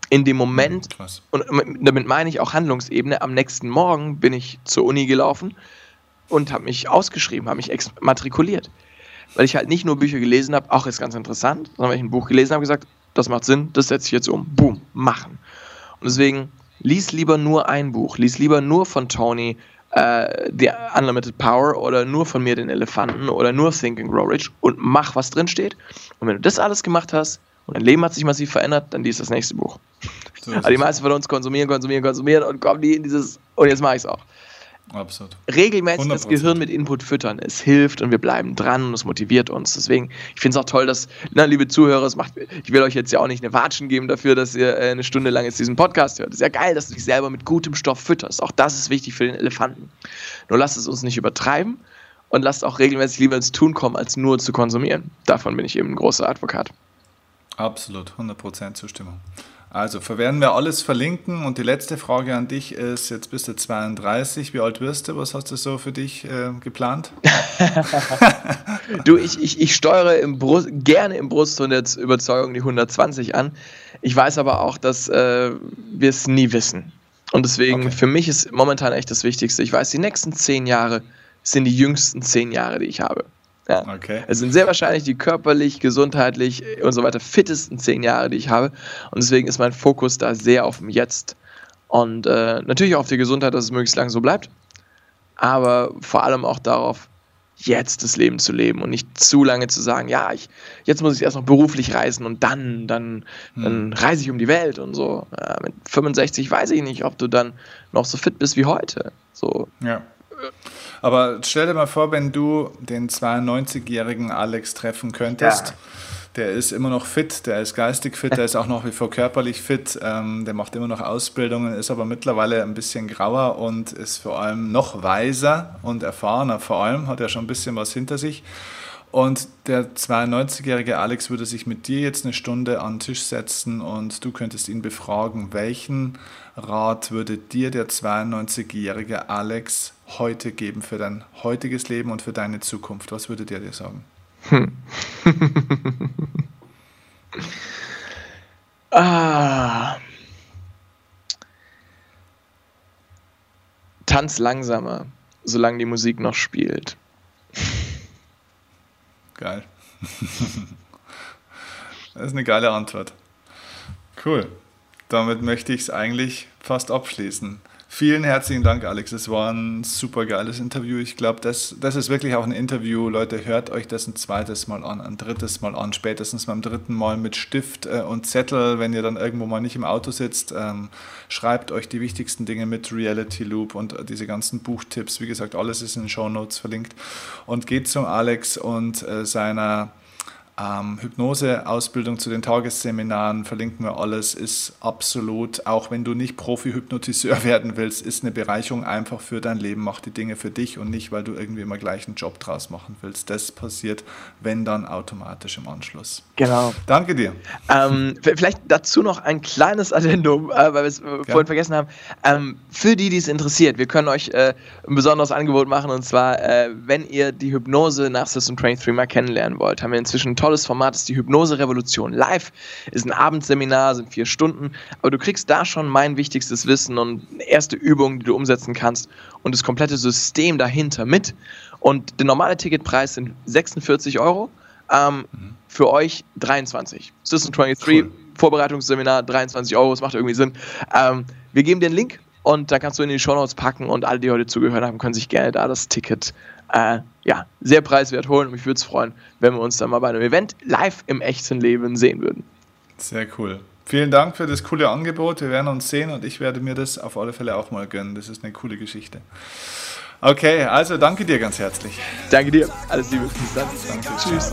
[SPEAKER 2] in dem Moment, Krass. und damit meine ich auch Handlungsebene, am nächsten Morgen bin ich zur Uni gelaufen und habe mich ausgeschrieben, habe mich exmatrikuliert. Weil ich halt nicht nur Bücher gelesen habe, auch ist ganz interessant, sondern weil ich ein Buch gelesen habe gesagt, das macht Sinn, das setze ich jetzt um. Boom, machen. Und deswegen, lies lieber nur ein Buch, lies lieber nur von Tony äh, The Unlimited Power oder nur von mir den Elefanten oder nur Think and Grow Rich und mach, was drin steht. Und wenn du das alles gemacht hast und dein Leben hat sich massiv verändert, dann liest das nächste Buch. So also die meisten von uns konsumieren, konsumieren, konsumieren und kommen nie in dieses, und jetzt mache ich es auch.
[SPEAKER 1] Absolut.
[SPEAKER 2] Regelmäßig 100%. das Gehirn mit Input füttern. Es hilft und wir bleiben dran und es motiviert uns. Deswegen, ich finde es auch toll, dass, na, liebe Zuhörer, es macht, ich will euch jetzt ja auch nicht eine Watschen geben dafür, dass ihr äh, eine Stunde lang jetzt diesen Podcast hört. Es ist ja geil, dass du dich selber mit gutem Stoff fütterst. Auch das ist wichtig für den Elefanten. Nur lasst es uns nicht übertreiben und lasst auch regelmäßig lieber ins Tun kommen, als nur zu konsumieren. Davon bin ich eben ein großer Advokat.
[SPEAKER 1] Absolut, 100% Zustimmung. Also verwerten wir alles verlinken. Und die letzte Frage an dich ist, jetzt bist du 32, wie alt wirst du? Was hast du so für dich äh, geplant? <laughs>
[SPEAKER 2] du, ich, ich, ich steuere im Brust, gerne im Brusthund jetzt Überzeugung die 120 an. Ich weiß aber auch, dass äh, wir es nie wissen. Und deswegen, okay. für mich ist momentan echt das Wichtigste. Ich weiß, die nächsten zehn Jahre sind die jüngsten zehn Jahre, die ich habe. Ja. Okay. Es sind sehr wahrscheinlich die körperlich, gesundheitlich und so weiter fittesten zehn Jahre, die ich habe. Und deswegen ist mein Fokus da sehr auf dem Jetzt. Und äh, natürlich auch auf die Gesundheit, dass es möglichst lange so bleibt. Aber vor allem auch darauf, jetzt das Leben zu leben und nicht zu lange zu sagen, ja, ich, jetzt muss ich erst noch beruflich reisen und dann, dann, hm. dann reise ich um die Welt und so. Ja, mit 65 weiß ich nicht, ob du dann noch so fit bist wie heute. So.
[SPEAKER 1] Ja. Aber stell dir mal vor, wenn du den 92-jährigen Alex treffen könntest. Ja. Der ist immer noch fit, der ist geistig fit, der ist auch noch wie vor körperlich fit, ähm, der macht immer noch Ausbildungen, ist aber mittlerweile ein bisschen grauer und ist vor allem noch weiser und erfahrener. Vor allem hat er schon ein bisschen was hinter sich. Und der 92-jährige Alex würde sich mit dir jetzt eine Stunde an den Tisch setzen und du könntest ihn befragen, welchen Rat würde dir der 92-jährige Alex heute geben für dein heutiges Leben und für deine Zukunft? Was würde der dir sagen? Hm. <laughs>
[SPEAKER 2] ah. Tanz langsamer, solange die Musik noch spielt.
[SPEAKER 1] Geil. das ist eine geile Antwort. Cool. Damit möchte ich es eigentlich fast abschließen. Vielen herzlichen Dank, Alex. Es war ein super geiles Interview. Ich glaube, das, das ist wirklich auch ein Interview. Leute, hört euch das ein zweites Mal an, ein drittes Mal an, spätestens beim dritten Mal mit Stift äh, und Zettel, wenn ihr dann irgendwo mal nicht im Auto sitzt. Ähm, schreibt euch die wichtigsten Dinge mit Reality Loop und äh, diese ganzen Buchtipps. Wie gesagt, alles ist in den Show Notes verlinkt. Und geht zum Alex und äh, seiner ähm, Hypnose-Ausbildung zu den Tagesseminaren verlinken wir alles, ist absolut, auch wenn du nicht Profi-Hypnotiseur <laughs> werden willst, ist eine Bereicherung einfach für dein Leben. Mach die Dinge für dich und nicht, weil du irgendwie immer gleich einen Job draus machen willst. Das passiert, wenn dann automatisch im Anschluss.
[SPEAKER 2] Genau.
[SPEAKER 1] Danke dir.
[SPEAKER 2] Ähm, vielleicht dazu noch ein kleines Addendum, äh, weil wir es äh, vorhin vergessen haben. Ähm, für die, die es interessiert, wir können euch äh, ein besonderes Angebot machen und zwar, äh, wenn ihr die Hypnose nach System 23 mal kennenlernen wollt, haben wir inzwischen ein tolles Format, ist die Hypnose-Revolution live. Ist ein Abendseminar, sind vier Stunden, aber du kriegst da schon mein wichtigstes Wissen und erste Übungen, die du umsetzen kannst und das komplette System dahinter mit. Und der normale Ticketpreis sind 46 Euro. Ähm, mhm. Für euch 23. System 23, cool. Vorbereitungsseminar, 23 Euro, das macht irgendwie Sinn. Ähm, wir geben dir einen Link und da kannst du in die Show Notes packen und alle, die heute zugehört haben, können sich gerne da das Ticket äh, ja, sehr preiswert holen. Und mich würde es freuen, wenn wir uns dann mal bei einem Event live im echten Leben sehen würden.
[SPEAKER 1] Sehr cool. Vielen Dank für das coole Angebot. Wir werden uns sehen und ich werde mir das auf alle Fälle auch mal gönnen. Das ist eine coole Geschichte. Okay, also danke dir ganz herzlich.
[SPEAKER 2] Danke dir. Alles Liebe. Bis dann. Danke. Tschüss.